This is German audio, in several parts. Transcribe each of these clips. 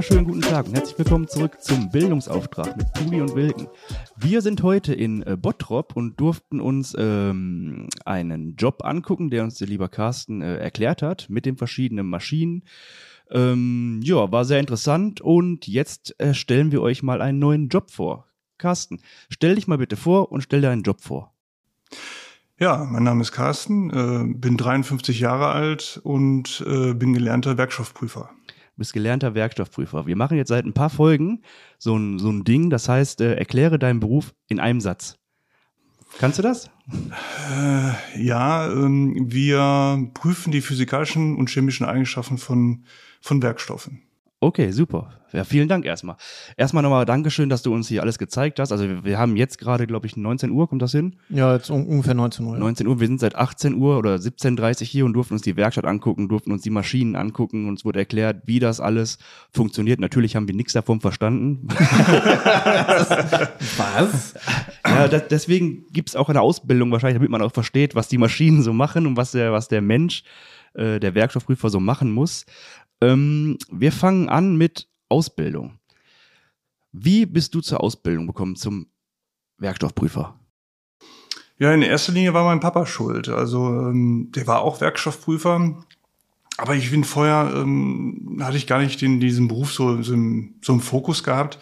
wunderschönen guten Tag und herzlich willkommen zurück zum Bildungsauftrag mit Puli und Wilken. Wir sind heute in äh, Bottrop und durften uns ähm, einen Job angucken, der uns der lieber Carsten äh, erklärt hat, mit den verschiedenen Maschinen. Ähm, ja, war sehr interessant und jetzt äh, stellen wir euch mal einen neuen Job vor. Carsten, stell dich mal bitte vor und stell dir einen Job vor. Ja, mein Name ist Carsten, äh, bin 53 Jahre alt und äh, bin gelernter Werkstoffprüfer. Bist gelernter Werkstoffprüfer. Wir machen jetzt seit ein paar Folgen so ein, so ein Ding, das heißt, äh, erkläre deinen Beruf in einem Satz. Kannst du das? Äh, ja, ähm, wir prüfen die physikalischen und chemischen Eigenschaften von, von Werkstoffen. Okay, super. Ja, vielen Dank erstmal. Erstmal nochmal Dankeschön, dass du uns hier alles gezeigt hast. Also wir, wir haben jetzt gerade, glaube ich, 19 Uhr, kommt das hin? Ja, jetzt un ungefähr 19 Uhr. 19 Uhr, wir sind seit 18 Uhr oder 17.30 Uhr hier und durften uns die Werkstatt angucken, durften uns die Maschinen angucken. Uns wurde erklärt, wie das alles funktioniert. Natürlich haben wir nichts davon verstanden. Was? Ja, das, deswegen gibt's auch eine Ausbildung wahrscheinlich, damit man auch versteht, was die Maschinen so machen und was der, was der Mensch, äh, der Werkstoffprüfer so machen muss. Ähm, wir fangen an mit Ausbildung. Wie bist du zur Ausbildung gekommen zum Werkstoffprüfer? Ja, in erster Linie war mein Papa schuld. Also ähm, der war auch Werkstoffprüfer. Aber ich bin vorher, ähm, hatte ich gar nicht den, diesen Beruf so, so, im, so im Fokus gehabt.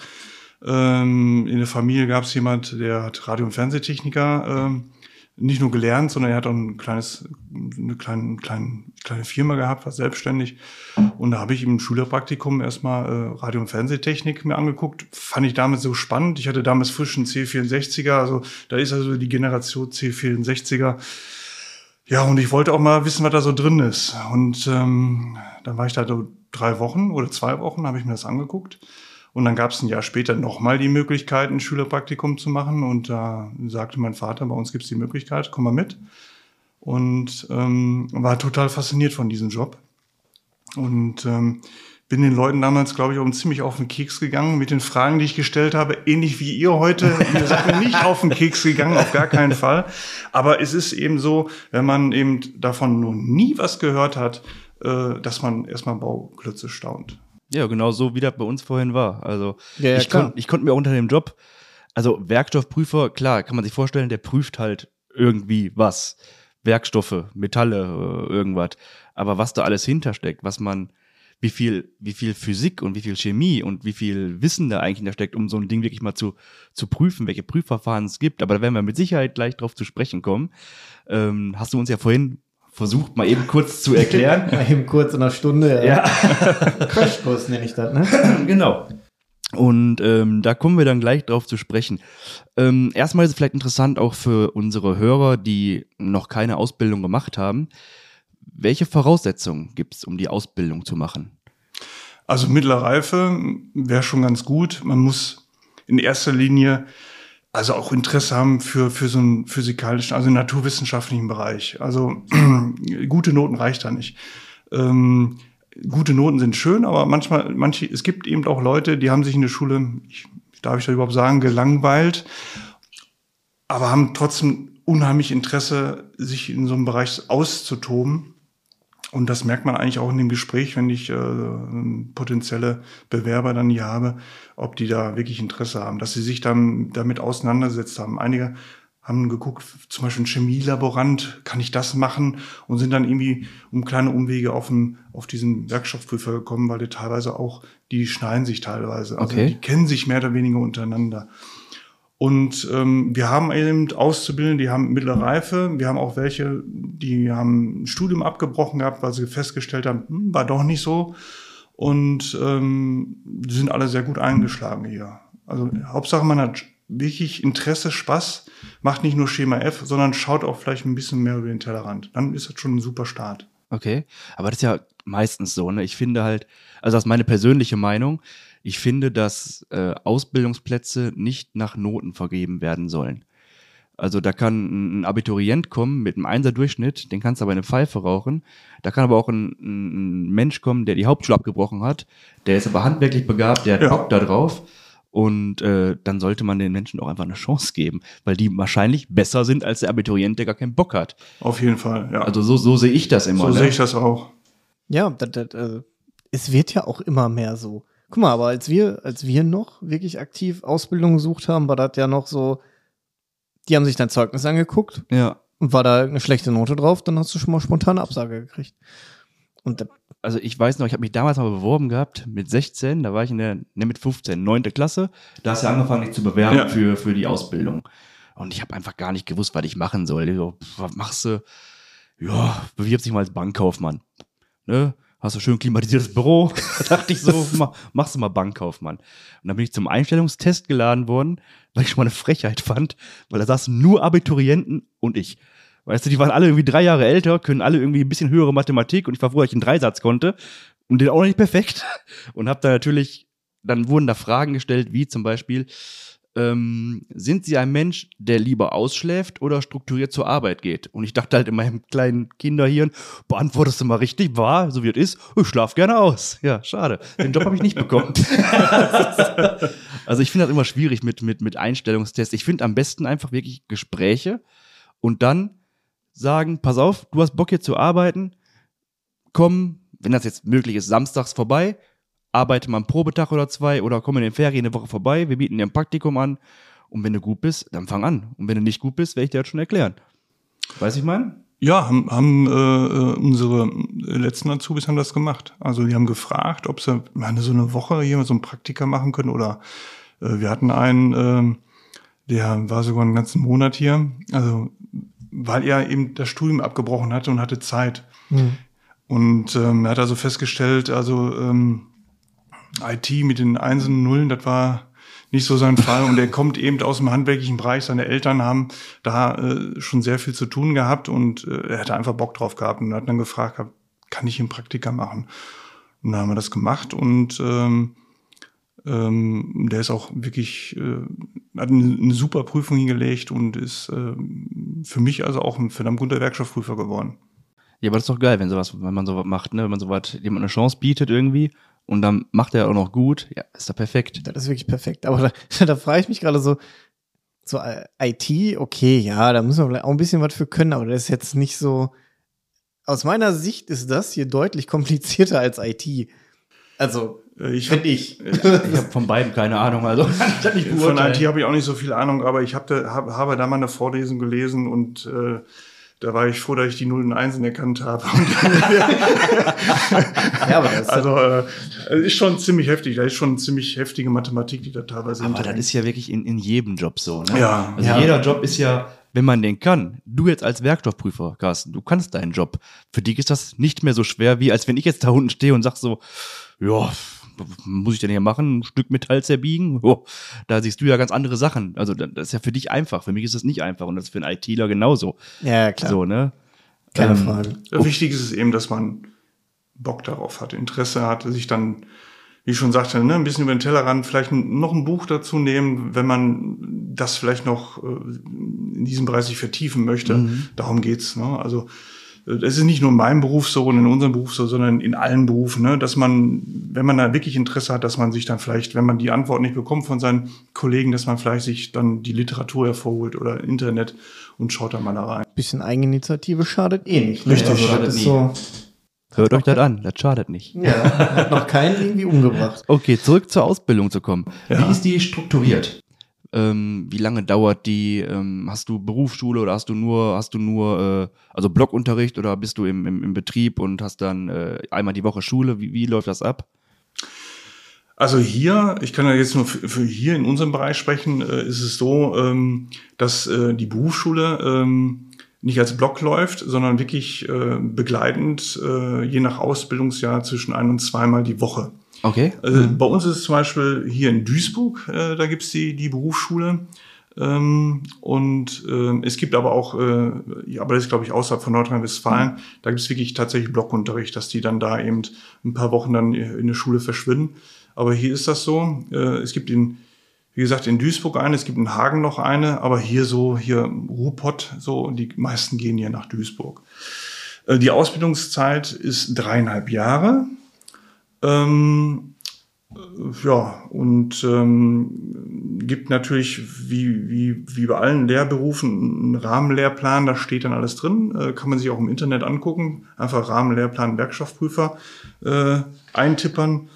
Ähm, in der Familie gab es jemand, der hat Radio- und Fernsehtechniker ähm, nicht nur gelernt, sondern er hat auch ein kleines, eine kleine, kleine, kleine Firma gehabt, war selbstständig. Und da habe ich im Schülerpraktikum erstmal äh, Radio- und Fernsehtechnik mir angeguckt. Fand ich damals so spannend. Ich hatte damals frischen C64er, also da ist also die Generation C64er. Ja, und ich wollte auch mal wissen, was da so drin ist. Und ähm, dann war ich da so drei Wochen oder zwei Wochen, habe ich mir das angeguckt. Und dann gab es ein Jahr später nochmal die Möglichkeit, ein Schülerpraktikum zu machen. Und da sagte mein Vater, bei uns gibt es die Möglichkeit, komm mal mit. Und ähm, war total fasziniert von diesem Job. Und ähm, bin den Leuten damals, glaube ich, auch ziemlich auf den Keks gegangen mit den Fragen, die ich gestellt habe, ähnlich wie ihr heute. Ihr seid nicht auf den Keks gegangen, auf gar keinen Fall. Aber es ist eben so, wenn man eben davon noch nie was gehört hat, äh, dass man erstmal Bauklötze staunt. Ja, genau so, wie das bei uns vorhin war. Also Ja, ja, ich konnte ich konnt mir auch unter dem Job, also Werkstoffprüfer, klar, kann man sich vorstellen, der prüft halt irgendwie was. Werkstoffe, Metalle, äh, irgendwas. Aber was da alles hintersteckt, was man, wie viel, wie viel Physik und wie viel Chemie und wie viel Wissen da eigentlich hintersteckt, um so ein Ding wirklich mal zu, zu prüfen, welche Prüfverfahren es gibt. Aber da werden wir mit Sicherheit gleich drauf zu sprechen kommen. Ähm, hast du uns ja vorhin versucht, mal eben kurz zu erklären. Mal eben kurz in einer Stunde. ja. Crashkurs nenne ich das, ne? genau. Und ähm, da kommen wir dann gleich drauf zu sprechen. Ähm, erstmal ist es vielleicht interessant auch für unsere Hörer, die noch keine Ausbildung gemacht haben. Welche Voraussetzungen gibt es, um die Ausbildung zu machen? Also mittlere Reife wäre schon ganz gut. Man muss in erster Linie also auch Interesse haben für, für so einen physikalischen, also naturwissenschaftlichen Bereich. Also gute Noten reicht da nicht. Ähm, gute Noten sind schön, aber manchmal, manche, es gibt eben auch Leute, die haben sich in der Schule, ich, darf ich das überhaupt sagen, gelangweilt, aber haben trotzdem unheimlich Interesse, sich in so einem Bereich auszutoben. Und das merkt man eigentlich auch in dem Gespräch, wenn ich äh, potenzielle Bewerber dann hier habe, ob die da wirklich Interesse haben, dass sie sich dann damit auseinandergesetzt haben. Einige haben geguckt, zum Beispiel ein Chemielaborant, kann ich das machen? Und sind dann irgendwie um kleine Umwege auf, den, auf diesen Werkstoffprüfer gekommen, weil die teilweise auch, die schneiden sich teilweise. Also Okay. die kennen sich mehr oder weniger untereinander. Und ähm, wir haben eben Auszubildende, die haben mittlere Reife. Wir haben auch welche, die haben ein Studium abgebrochen gehabt, weil sie festgestellt haben, hm, war doch nicht so. Und ähm, die sind alle sehr gut eingeschlagen hier. Also Hauptsache, man hat wirklich Interesse, Spaß, macht nicht nur Schema F, sondern schaut auch vielleicht ein bisschen mehr über den Tellerrand. Dann ist das schon ein super Start. Okay, aber das ist ja meistens so, ne? Ich finde halt, also das ist meine persönliche Meinung, ich finde, dass äh, Ausbildungsplätze nicht nach Noten vergeben werden sollen. Also da kann ein Abiturient kommen mit einem Einser-Durchschnitt, den kannst du aber eine Pfeife rauchen. Da kann aber auch ein, ein Mensch kommen, der die Hauptschule abgebrochen hat, der ist aber handwerklich begabt, der hat Ja. Bock da drauf. Und äh, dann sollte man den Menschen auch einfach eine Chance geben, weil die wahrscheinlich besser sind als der Abiturient, der gar keinen Bock hat. Auf jeden Fall, ja. Also so, so sehe ich das immer. so ne? sehe ich das auch. Ja, das, das, äh, es wird ja auch immer mehr so. Guck mal, aber als wir, als wir noch wirklich aktiv Ausbildung gesucht haben, war das ja noch so, die haben sich dein Zeugnis angeguckt Ja. und war da eine schlechte Note drauf, dann hast du schon mal spontane Absage gekriegt. Und da, Also ich weiß noch, ich habe mich damals mal beworben gehabt mit 16, da war ich in der, ne mit 15, neunte Klasse. Da hast du angefangen, dich zu bewerben Ja. für, für die Ausbildung. Und ich habe einfach gar nicht gewusst, was ich machen soll. Ich So, was machst du? Ja, bewirbst dich mal als Bankkaufmann. Ne? Hast du schön klimatisiertes Büro? Da dachte ich so, mach, machst du mal Bankkaufmann. Und dann bin ich zum Einstellungstest geladen worden, weil ich schon mal eine Frechheit fand, weil da saßen nur Abiturienten und ich. Weißt du, die waren alle irgendwie drei Jahre älter, können alle irgendwie ein bisschen höhere Mathematik und ich war froh, dass ich einen Dreisatz konnte und den auch noch nicht perfekt. Und hab da natürlich, dann wurden da Fragen gestellt, wie zum Beispiel, ähm, sind Sie ein Mensch, der lieber ausschläft oder strukturiert zur Arbeit geht? Und ich dachte halt in meinem kleinen Kinderhirn, beantwortest du mal richtig, wahr, so wie es ist, ich schlaf gerne aus. Ja, schade. Den Job habe ich nicht bekommen. also ich finde das immer schwierig mit, mit, mit Einstellungstests. Ich finde am besten einfach wirklich Gespräche und dann sagen, pass auf, du hast Bock hier zu arbeiten, komm, wenn das jetzt möglich ist, samstags vorbei, arbeite mal einen Probetag oder zwei oder komm in den Ferien eine Woche vorbei, wir bieten dir ein Praktikum an und wenn du gut bist, dann fang an. Und wenn du nicht gut bist, werde ich dir das schon erklären. Weiß ich mein? Ja, haben, haben äh, äh, unsere letzten Azubis haben das gemacht. Also die haben gefragt, ob sie mal so eine Woche hier so ein Praktika machen können oder äh, wir hatten einen, ähm, der war sogar einen ganzen Monat hier, also weil er eben das Studium abgebrochen hatte und hatte Zeit. Und ähm, er hat also festgestellt, also ähm, IT mit den Einsen und Nullen, das war nicht so sein Fall. Und er kommt eben aus dem handwerklichen Bereich. Seine Eltern haben da äh, schon sehr viel zu tun gehabt und äh, er hatte einfach Bock drauf gehabt und hat dann gefragt, kann ich einen Praktika machen? Und dann haben wir das gemacht und ähm, ähm, der ist auch wirklich, äh, hat eine, eine super Prüfung hingelegt und ist äh, für mich also auch ein verdammt guter Werkstoffprüfer geworden. Ja, aber das ist doch geil, wenn sowas, wenn man sowas macht, ne? Wenn man sowas jemand eine Chance bietet irgendwie und dann macht er auch noch gut, ja, ist doch perfekt. das ist wirklich perfekt. Aber da, da frage ich mich gerade so, so äh, IT, okay, ja, da müssen wir vielleicht auch ein bisschen was für können, aber das ist jetzt nicht so. Aus meiner Sicht ist das hier deutlich komplizierter als IT. Also, Äh, ich finde ich. Ich habe von beiden keine Ahnung, also ich das nicht Von. IT habe ich auch nicht so viel Ahnung, aber ich hab da, hab, habe da mal eine Vorlesung gelesen und äh, da war ich froh, dass ich die Nullen und Einsen erkannt habe. Ja, aber das ist also äh, es ist schon ziemlich heftig. Da ist schon ziemlich heftige Mathematik, die da teilweise Aber das ist ja wirklich in, in jedem Job so, ne? Ja. Also Ja. jeder Job ist ja, wenn man den kann, du jetzt als Werkstoffprüfer, Carsten, du kannst deinen Job. Für dich ist das nicht mehr so schwer, wie als wenn ich jetzt da unten stehe und sag so, ja, muss ich denn hier machen? Ein Stück Metall zerbiegen? Oh, da siehst du ja ganz andere Sachen. Also das ist ja für dich einfach. Für mich ist das nicht einfach und das ist für einen ITler genauso. ja, klar. So, ne? Keine Ähm, Frage. Ja, Wichtig ist es eben, dass man Bock darauf hat, Interesse hat, sich dann, wie ich schon sagte, ne, ein bisschen über den Tellerrand, vielleicht noch ein Buch dazu nehmen, wenn man das vielleicht noch äh, in diesem Bereich sich vertiefen möchte. Darum geht's. Ne? Also es ist nicht nur in meinem Beruf so und in unserem Beruf so, sondern in allen Berufen, ne? dass man, wenn man da wirklich Interesse hat, dass man sich dann vielleicht, wenn man die Antwort nicht bekommt von seinen Kollegen, dass man vielleicht sich dann die Literatur hervorholt oder Internet und schaut da mal da rein. Bisschen Eigeninitiative schadet eh nicht. ne? Richtig, Also, das schadet so. Hört euch das an, das schadet nicht. Ja, hat noch keinen irgendwie umgebracht. Okay, zurück zur Ausbildung zu kommen. Ja. Wie ist die strukturiert? Ähm, wie lange dauert die? Ähm, hast du Berufsschule oder hast du nur, hast du nur, äh, also Blockunterricht oder bist du im, im, im Betrieb und hast dann äh, einmal die Woche Schule? Wie, wie läuft das ab? Also hier, ich kann ja jetzt nur für, hier in unserem Bereich sprechen, äh, ist es so, ähm, dass äh, die Berufsschule ähm, nicht als Block läuft, sondern wirklich äh, begleitend, äh, je nach Ausbildungsjahr zwischen ein und zweimal die Woche. Okay. Also bei uns ist es zum Beispiel hier in Duisburg, äh, da gibt's die, die Berufsschule. Ähm, und ähm, es gibt aber auch, äh, ja, aber das ist glaube ich außerhalb von Nordrhein-Westfalen, da gibt's wirklich tatsächlich Blockunterricht, dass die dann da eben ein paar Wochen dann in der Schule verschwinden. Aber hier ist das so. Äh, es gibt in, wie gesagt, in Duisburg eine, es gibt in Hagen noch eine, aber hier so, hier Ruhrpott, so, die meisten gehen hier nach Duisburg. Äh, die Ausbildungszeit ist dreieinhalb Jahre. Ähm, äh, ja, und ähm, gibt natürlich, wie, wie, wie bei allen Lehrberufen, einen Rahmenlehrplan, da steht dann alles drin, äh, kann man sich auch im Internet angucken, einfach Rahmenlehrplan Werkstoffprüfer äh, eintippern.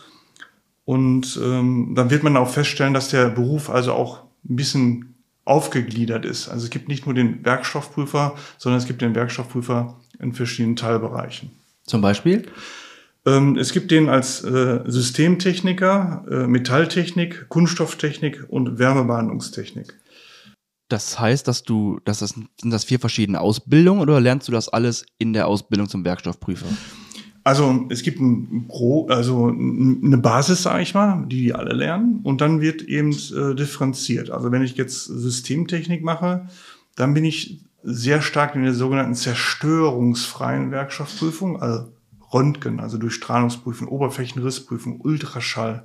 Und ähm, dann wird man auch feststellen, dass der Beruf also auch ein bisschen aufgegliedert ist. Also es gibt nicht nur den Werkstoffprüfer, sondern es gibt den Werkstoffprüfer in verschiedenen Teilbereichen. Zum Beispiel? Ähm, es gibt den als äh, Systemtechniker, äh, Metalltechnik, Kunststofftechnik und Wärmebehandlungstechnik. Das heißt, dass du, dass das, sind das vier verschiedene Ausbildungen oder lernst du das alles in der Ausbildung zum Werkstoffprüfer? Also es gibt ein Pro, also eine Basis, sage ich mal, die die alle lernen, und dann wird eben äh, differenziert. Also wenn ich jetzt Systemtechnik mache, dann bin ich sehr stark in der sogenannten zerstörungsfreien Werkstoffprüfung, also Röntgen, also durch Strahlungsprüfung, Oberflächenrissprüfung, Ultraschall,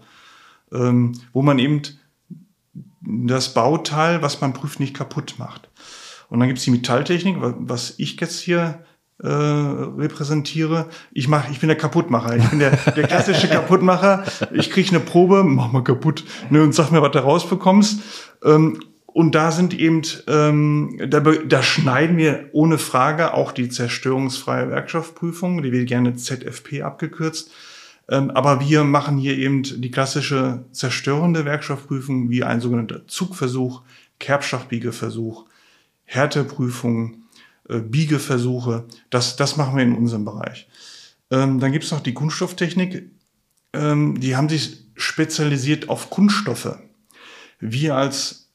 ähm, wo man eben das Bauteil, was man prüft, nicht kaputt macht. Und dann gibt's die Metalltechnik, was ich jetzt hier äh, repräsentiere. Ich mach, ich bin der Kaputtmacher. Ich bin der, der klassische Kaputtmacher. Ich kriege eine Probe, mach mal kaputt, ne, und sag mir, was du rausbekommst. Ähm, und da sind eben, ähm, da, da schneiden wir ohne Frage auch die zerstörungsfreie Werkstoffprüfung, die wird gerne ZFP abgekürzt. Ähm, aber wir machen hier eben die klassische zerstörende Werkstoffprüfung, wie ein sogenannter Zugversuch, Kerbstoffbiegeversuch, Härteprüfung, äh, Biegeversuche. Das, das machen wir in unserem Bereich. Ähm, dann gibt's noch die Kunststofftechnik. Ähm, die haben sich spezialisiert auf Kunststoffe. Wir als,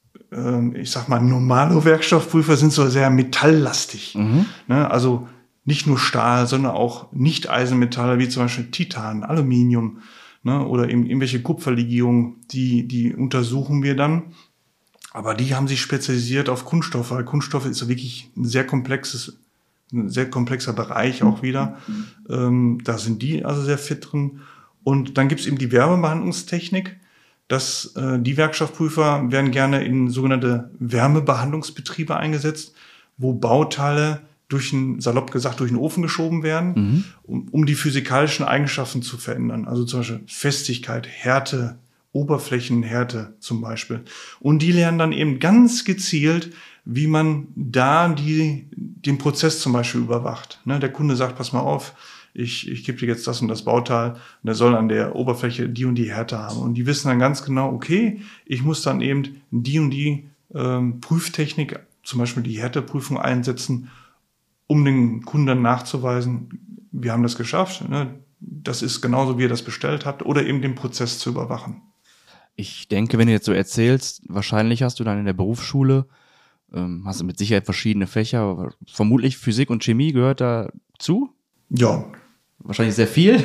ich sag mal, normale Werkstoffprüfer sind so sehr metalllastig. Mhm. Ne? Also nicht nur Stahl, sondern auch Nicht-Eisenmetalle, wie zum Beispiel Titan, Aluminium ne? oder eben irgendwelche Kupferlegierungen, die, die untersuchen wir dann aber die haben sich spezialisiert auf Kunststoffe, weil Kunststoffe ist wirklich ein sehr komplexes, ein sehr komplexer Bereich auch wieder. Ähm, da sind die also sehr fit drin. Und dann gibt's eben die Wärmebehandlungstechnik. Das, äh, die Werkstoffprüfer werden gerne in sogenannte Wärmebehandlungsbetriebe eingesetzt, wo Bauteile durch einen, salopp gesagt, durch den Ofen geschoben werden, mhm. um, um die physikalischen Eigenschaften zu verändern. Also zum Beispiel Festigkeit, Härte, Oberflächenhärte zum Beispiel. Und die lernen dann eben ganz gezielt, wie man da die, den Prozess zum Beispiel überwacht. Ne, der Kunde sagt, pass mal auf, ich, ich gebe dir jetzt das und das Bauteil und der soll an der Oberfläche die und die Härte haben. Und die wissen dann ganz genau, okay, ich muss dann eben die und die ähm, Prüftechnik, zum Beispiel die Härteprüfung einsetzen, um den Kunden nachzuweisen, wir haben das geschafft, ne? das ist genauso, wie ihr das bestellt habt, oder eben den Prozess zu überwachen. Ich denke, wenn du jetzt so erzählst, wahrscheinlich hast du dann in der Berufsschule, ähm, hast du mit Sicherheit verschiedene Fächer, vermutlich Physik und Chemie gehört dazu? Ja. Wahrscheinlich sehr viel?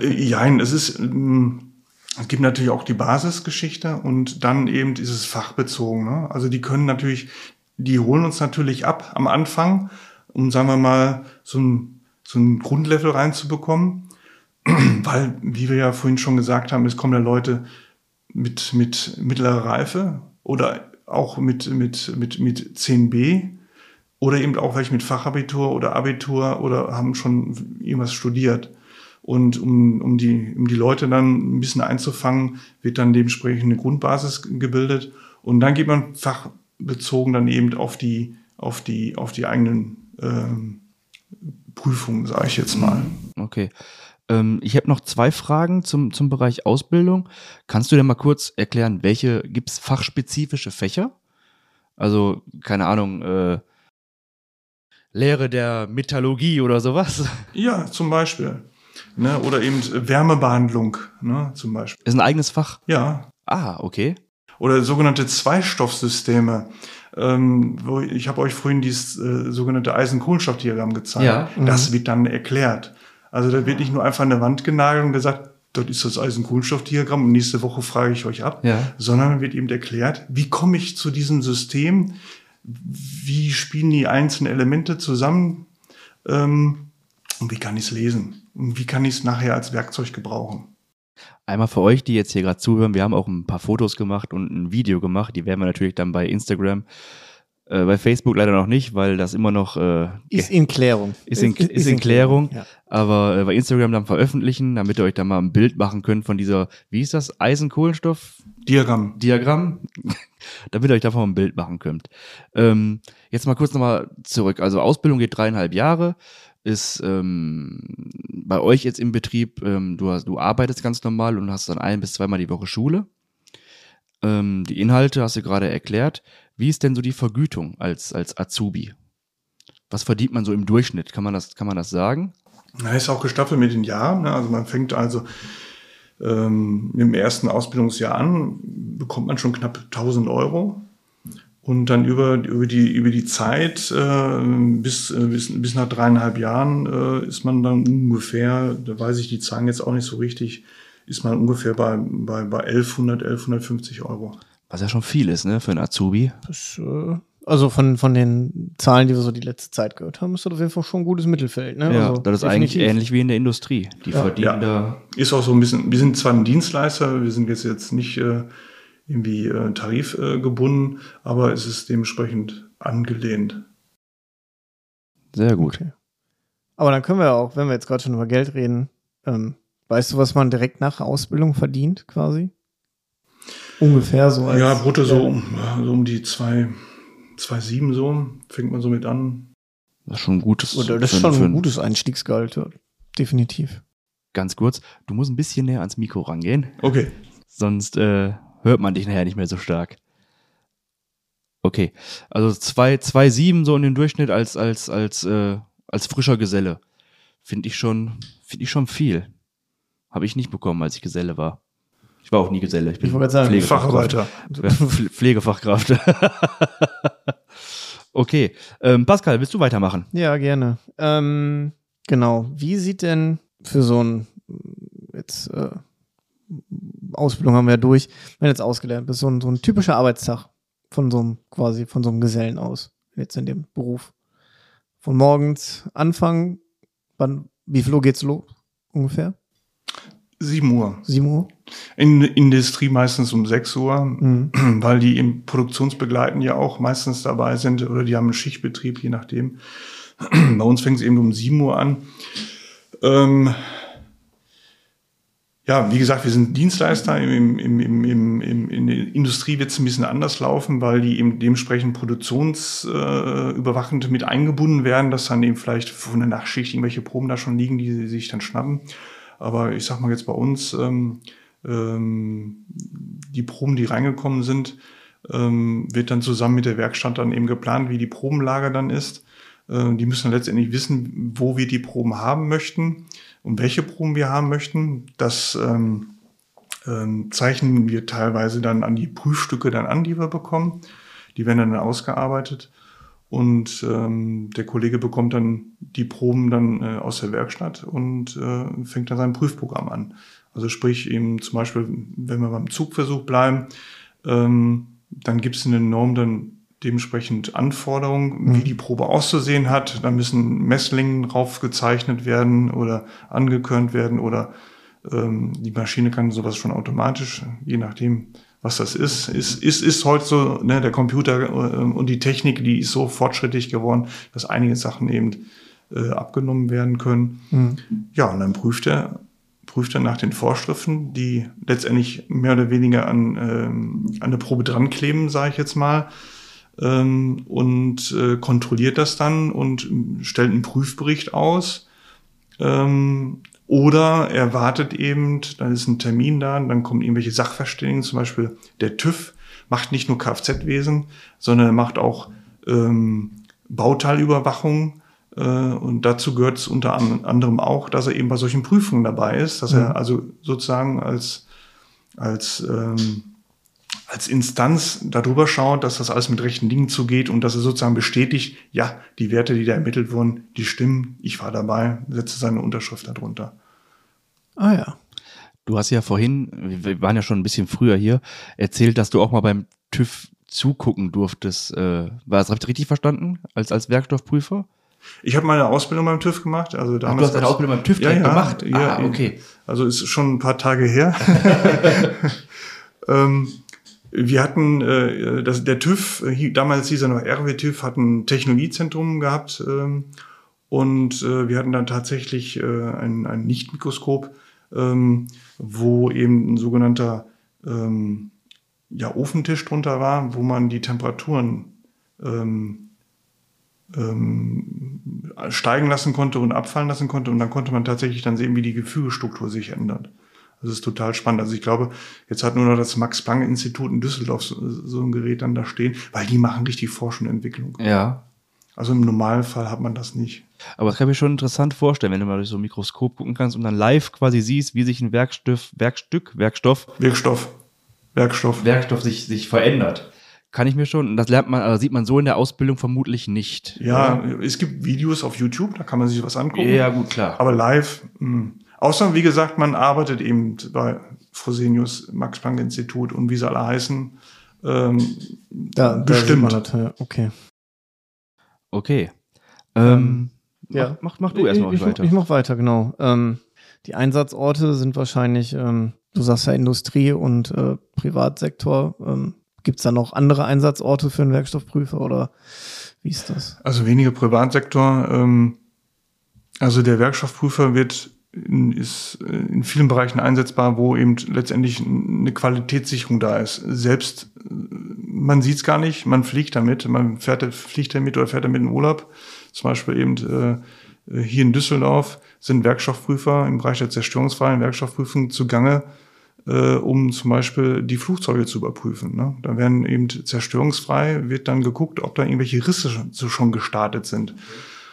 ja, es ist, ähm, es gibt natürlich auch die Basisgeschichte und dann eben dieses fachbezogen. Ne? Also die können natürlich, die holen uns natürlich ab am Anfang, um, sagen wir mal, so ein, so ein Grundlevel reinzubekommen. Weil, wie wir ja vorhin schon gesagt haben, es kommen ja Leute, mit, mit mittlerer Reife oder auch mit, mit, mit, mit 10b oder eben auch welche mit Fachabitur oder Abitur oder haben schon irgendwas studiert. Und um, um, die, um die Leute dann ein bisschen einzufangen, wird dann dementsprechend eine Grundbasis gebildet. Und dann geht man fachbezogen dann eben auf die, auf die, auf die eigenen ähm, Prüfungen, sage ich jetzt mal. Okay. Ähm, ich habe noch zwei Fragen zum, zum Bereich Ausbildung. Kannst du dir mal kurz erklären, welche gibt es fachspezifische Fächer? Also, keine Ahnung, äh, Lehre der Metallurgie oder sowas? Ja, zum Beispiel. Ne? Oder eben Wärmebehandlung, ne? zum Beispiel. Ist ein eigenes Fach? Ja. Ah, okay. Oder sogenannte Zweistoffsysteme. Ähm, wo ich habe euch vorhin dieses äh, sogenannte Eisen-Kohlenstoff-Diagramm gezeigt. Ja. Das mhm. wird dann erklärt. Also da wird nicht nur einfach an der Wand genagelt und gesagt, dort ist das Eisen-Kohlenstoff-Diagramm und nächste Woche frage ich euch ab, ja. sondern wird eben erklärt, wie komme ich zu diesem System, wie spielen die einzelnen Elemente zusammen ähm, und wie kann ich es lesen und wie kann ich es nachher als Werkzeug gebrauchen. Einmal für euch, die jetzt hier gerade zuhören, wir haben auch ein paar Fotos gemacht und ein Video gemacht, die werden wir natürlich dann bei Instagram äh, bei Facebook leider noch nicht, weil das immer noch äh, ist in Klärung. Ist in, ist, ist in Klärung. Ja. Aber äh, bei Instagram dann veröffentlichen, damit ihr euch da mal ein Bild machen könnt von dieser, wie ist das, Eisenkohlenstoff? Diagramm. Diagramm. Damit ihr euch davon ein Bild machen könnt. Ähm, jetzt mal kurz nochmal zurück. Also Ausbildung geht dreieinhalb Jahre, ist ähm, bei euch jetzt im Betrieb, ähm, du, hast, du arbeitest ganz normal und hast dann ein bis zweimal die Woche Schule. Ähm, die Inhalte hast du gerade erklärt. Wie ist denn so die Vergütung als, als Azubi? Was verdient man so im Durchschnitt? Kann man das, kann man das sagen? Na, ist auch gestaffelt mit den Jahren. Ne? Also man fängt also ähm, im ersten Ausbildungsjahr an, bekommt man schon knapp 1000 Euro. Und dann über, über, die, über die Zeit äh, bis, äh, bis, bis nach dreieinhalb Jahren äh, ist man dann ungefähr, da weiß ich die Zahlen jetzt auch nicht so richtig, ist man ungefähr bei, bei, bei 1100, 1150 Euro. Was ja schon viel ist, ne, für einen Azubi. Das, äh, also von, von den Zahlen, die wir so die letzte Zeit gehört haben, ist das auf jeden Fall schon ein gutes Mittelfeld. Ne? Ja, also das ist eigentlich definitiv. ähnlich wie in der Industrie. Die Ja. verdienen Ja. da. Ist auch so ein bisschen, wir sind zwar ein Dienstleister, wir sind jetzt, jetzt nicht äh, irgendwie äh, tarifgebunden, äh, aber es ist dementsprechend angelehnt. Sehr gut. Okay. Aber dann können wir auch, wenn wir jetzt gerade schon über Geld reden, ähm, weißt du, was man direkt nach Ausbildung verdient, quasi? Ungefähr so. als- ja, brutto so, um- ja, so um die zwei, 2,7 so, fängt man so mit an. Das ist schon ein gutes. Oder das ist schon ein gutes Einstiegsgehalt, ja. definitiv. Ganz kurz, du musst ein bisschen näher ans Mikro rangehen, Okay. sonst äh, hört man dich nachher nicht mehr so stark. Okay, also 2,7 so in den Durchschnitt als, als, als, äh, als frischer Geselle. Finde ich schon, finde ich schon viel. Habe ich nicht bekommen, als ich Geselle war. Ich war auch nie Geselle. Ich bin Ich wollte sagen, Pflegefachkraft. Facharbeiter. Pflegefachkraft. okay, ähm, Pascal, willst du weitermachen? Ja, gerne. Ähm, genau. Wie sieht denn für so ein jetzt äh, Ausbildung haben wir ja durch, wenn jetzt ausgelernt bist, so ein, so ein typischer Arbeitstag von so einem quasi von so einem Gesellen aus, jetzt in dem Beruf. Von morgens anfangen, wann, wie viel Uhr geht's los? Ungefähr? 7 Uhr. 7 Uhr? In der Industrie meistens um 6 Uhr, Mhm. weil die im Produktionsbegleiten ja auch meistens dabei sind oder die haben einen Schichtbetrieb, je nachdem. Bei uns fängt es eben um 7 Uhr an. Ähm, ja, wie gesagt, wir sind Dienstleister. Im, im, im, im, im, in der Industrie wird es ein bisschen anders laufen, weil die eben dementsprechend produktionsüberwachend äh, mit eingebunden werden, dass dann eben vielleicht von der Nachtschicht irgendwelche Proben da schon liegen, die sie sich dann schnappen. Aber ich sag mal jetzt bei uns, ähm, ähm, die Proben, die reingekommen sind, ähm, wird dann zusammen mit der Werkstatt dann eben geplant, wie die Probenlage dann ist. Äh, die müssen letztendlich wissen, wo wir die Proben haben möchten und welche Proben wir haben möchten. Das ähm, ähm, zeichnen wir teilweise dann an die Prüfstücke dann an, die wir bekommen. Die werden dann ausgearbeitet und ähm, der Kollege bekommt dann die Proben dann äh, aus der Werkstatt und äh, fängt dann sein Prüfprogramm an. Also sprich eben zum Beispiel, wenn wir beim Zugversuch bleiben, ähm, dann gibt es eine Norm dann dementsprechend Anforderungen, wie die Probe auszusehen hat. Da müssen Messlingen drauf gezeichnet werden oder angekörnt werden oder ähm, die Maschine kann sowas schon automatisch, je nachdem, was das ist. Ist, ist, ist heute so, ne, der Computer äh, und die Technik, die ist so fortschrittlich geworden, dass einige Sachen eben äh, abgenommen werden können. Mhm. Ja, und dann prüft er, prüft er nach den Vorschriften, die letztendlich mehr oder weniger an, ähm, an der Probe dran kleben, sage ich jetzt mal, ähm, und äh, kontrolliert das dann und stellt einen Prüfbericht aus. Ähm, oder er wartet eben, dann ist ein Termin da, dann kommen irgendwelche Sachverständigen, zum Beispiel der TÜV macht nicht nur Kfz-Wesen, sondern er macht auch ähm, Bauteilüberwachung. Äh, und dazu gehört es unter an- anderem auch, dass er eben bei solchen Prüfungen dabei ist, dass er also sozusagen als, als, ähm, als Instanz darüber schaut, dass das alles mit rechten Dingen zugeht und dass er sozusagen bestätigt, ja, die Werte, die da ermittelt wurden, die stimmen, ich war dabei, setze seine Unterschrift darunter. Ah ja. Du hast ja vorhin, wir waren ja schon ein bisschen früher hier, erzählt, dass du auch mal beim TÜV zugucken durftest. Äh, war das, hab ich richtig verstanden? Als, als Werkstoffprüfer? Ich habe meine Ausbildung beim TÜV gemacht. Also du hast deine Ausbildung beim TÜV direkt gemacht? Ja, Ah, okay. Also ist schon ein paar Tage her. ähm, wir hatten, äh, das, der TÜV, äh, damals hieß er noch RW TÜV, hat ein Technologiezentrum gehabt ähm, und äh, wir hatten dann tatsächlich äh, ein, ein Lichtmikroskop, ähm, wo eben ein sogenannter ähm, ja, Ofentisch drunter war, wo man die Temperaturen ähm, ähm, steigen lassen konnte und abfallen lassen konnte. Und dann konnte man tatsächlich dann sehen, wie die Gefügestruktur sich ändert. Das ist total spannend. Also ich glaube, jetzt hat nur noch das Max-Planck-Institut in Düsseldorf so, so, ein Gerät dann da stehen, weil die machen richtig Forschung und Entwicklung. Ja. Also im Normalfall hat man das nicht. Aber das kann ich mir schon interessant vorstellen, wenn du mal durch so ein Mikroskop gucken kannst und dann live quasi siehst, wie sich ein Werkstoff, Werkstück, Werkstoff, Wirkstoff, Werkstoff, Werkstoff sich, sich verändert. Kann ich mir schon, das lernt man, also sieht man so in der Ausbildung vermutlich nicht. Ja, oder? es gibt Videos auf YouTube, da kann man sich was angucken. Ja, gut, klar. Aber live, mh. Außer wie gesagt, man arbeitet eben bei Fresenius, Max-Planck-Institut und wie sie alle heißen. Ähm, da, bestimmt. Da das, ja. Okay. Okay. Ähm, ja. Mach, mach, mach du erstmal ich, weiter. Ich mach weiter, genau. Ähm, die Einsatzorte sind wahrscheinlich, ähm, du sagst ja Industrie und äh, Privatsektor. Ähm, Gibt es da noch andere Einsatzorte für einen Werkstoffprüfer oder wie ist das? Also weniger Privatsektor. Ähm, also der Werkstoffprüfer wird ist in vielen Bereichen einsetzbar, wo eben letztendlich eine Qualitätssicherung da ist. Selbst man sieht es gar nicht, man fliegt damit, man fährt, fliegt damit oder fährt damit in Urlaub. Zum Beispiel eben äh, hier in Düsseldorf sind Werkstoffprüfer im Bereich der zerstörungsfreien Werkstoffprüfung zugange, äh, um zum Beispiel die Flugzeuge zu überprüfen. Ne? Da werden eben zerstörungsfrei, wird dann geguckt, ob da irgendwelche Risse schon, schon gestartet sind.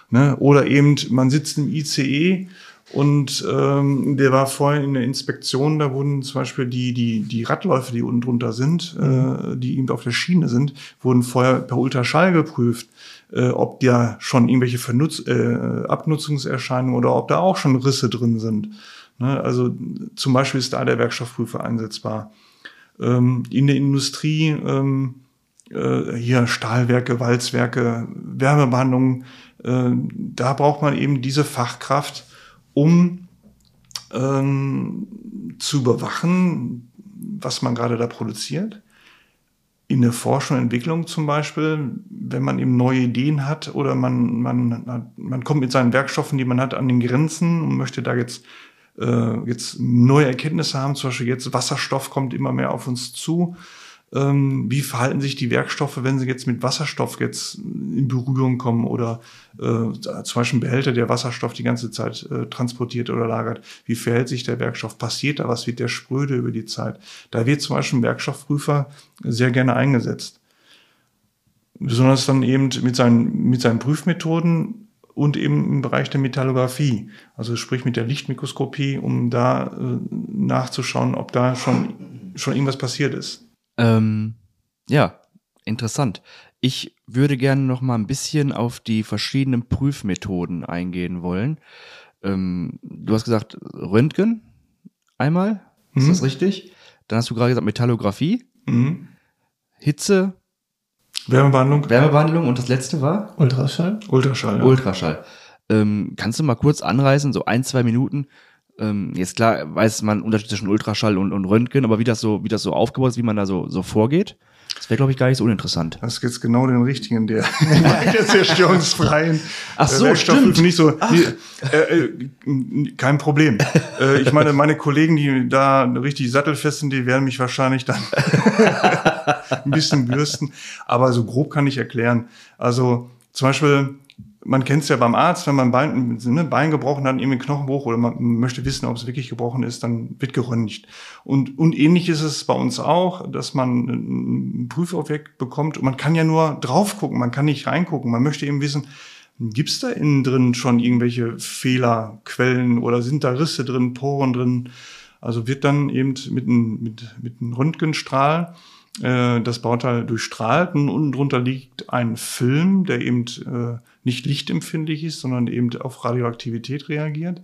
Ne? Oder eben, man sitzt im ICE und ähm, der war vorhin in der Inspektion, da wurden zum Beispiel die, die, die Radläufe, die unten drunter sind, äh, mhm. äh, die eben auf der Schiene sind, wurden vorher per Ultraschall geprüft, äh, ob da schon irgendwelche Vernutz äh, Abnutzungserscheinungen oder ob da auch schon Risse drin sind. Ne? Also zum Beispiel ist da der Werkstoffprüfer einsetzbar. Ähm, in der Industrie, ähm, äh, hier Stahlwerke, Walzwerke, Wärmebehandlungen, äh, da braucht man eben diese Fachkraft, um ähm, zu überwachen, was man gerade da produziert. In der Forschung und Entwicklung zum Beispiel, wenn man eben neue Ideen hat oder man, man, man kommt mit seinen Werkstoffen, die man hat, an den Grenzen und möchte da jetzt, äh, jetzt neue Erkenntnisse haben, zum Beispiel jetzt Wasserstoff kommt immer mehr auf uns zu ähm, wie verhalten sich die Werkstoffe, wenn sie jetzt mit Wasserstoff jetzt in Berührung kommen oder äh, zum Beispiel ein Behälter, der Wasserstoff die ganze Zeit äh, transportiert oder lagert. Wie verhält sich der Werkstoff? Passiert da was? Wird der spröde über die Zeit? Da wird zum Beispiel ein Werkstoffprüfer sehr gerne eingesetzt. Besonders dann eben mit seinen, mit seinen Prüfmethoden und eben im Bereich der Metallographie, also sprich mit der Lichtmikroskopie, um da äh, nachzuschauen, ob da schon, schon irgendwas passiert ist. Ähm, ja, interessant. Ich würde gerne noch mal ein bisschen auf die verschiedenen Prüfmethoden eingehen wollen. Ähm, du hast gesagt Röntgen einmal, mhm. ist das richtig? Dann hast du gerade gesagt Metallographie, mhm. Hitze, Wärmebehandlung. Wärmebehandlung und das letzte war? Ultraschall. Ultraschall. Ja. Ultraschall. Ähm, kannst du mal kurz anreißen, so ein, zwei Minuten, ähm, jetzt klar weiß man Unterschied zwischen Ultraschall und, und Röntgen, aber wie das so, wie das so aufgebaut ist, wie man da so, so vorgeht, das wäre, glaube ich, gar nicht so uninteressant. Das ist jetzt genau den richtigen, der, der zerstörungsfreien Ach so, äh, stimmt. nicht so, die, äh, äh, kein Problem. äh, ich meine, meine Kollegen, die da richtig sattelfest sind, die werden mich wahrscheinlich dann ein bisschen bürsten. Aber so grob kann ich erklären. Also zum Beispiel man kennt es ja beim Arzt, wenn man Bein, ne, Bein gebrochen hat, irgendwie Knochenbruch oder man möchte wissen, ob es wirklich gebrochen ist, dann wird geröntgt. Und, und ähnlich ist es bei uns auch, dass man ein Prüfobjekt bekommt und man kann ja nur drauf gucken, man kann nicht reingucken. Man möchte eben wissen, gibt es da innen drin schon irgendwelche Fehlerquellen oder sind da Risse drin, Poren drin? Also wird dann eben mit einem mit, mit Röntgenstrahl äh, das Bauteil durchstrahlt und unten drunter liegt ein Film, der eben äh, nicht lichtempfindlich ist, sondern eben auf Radioaktivität reagiert.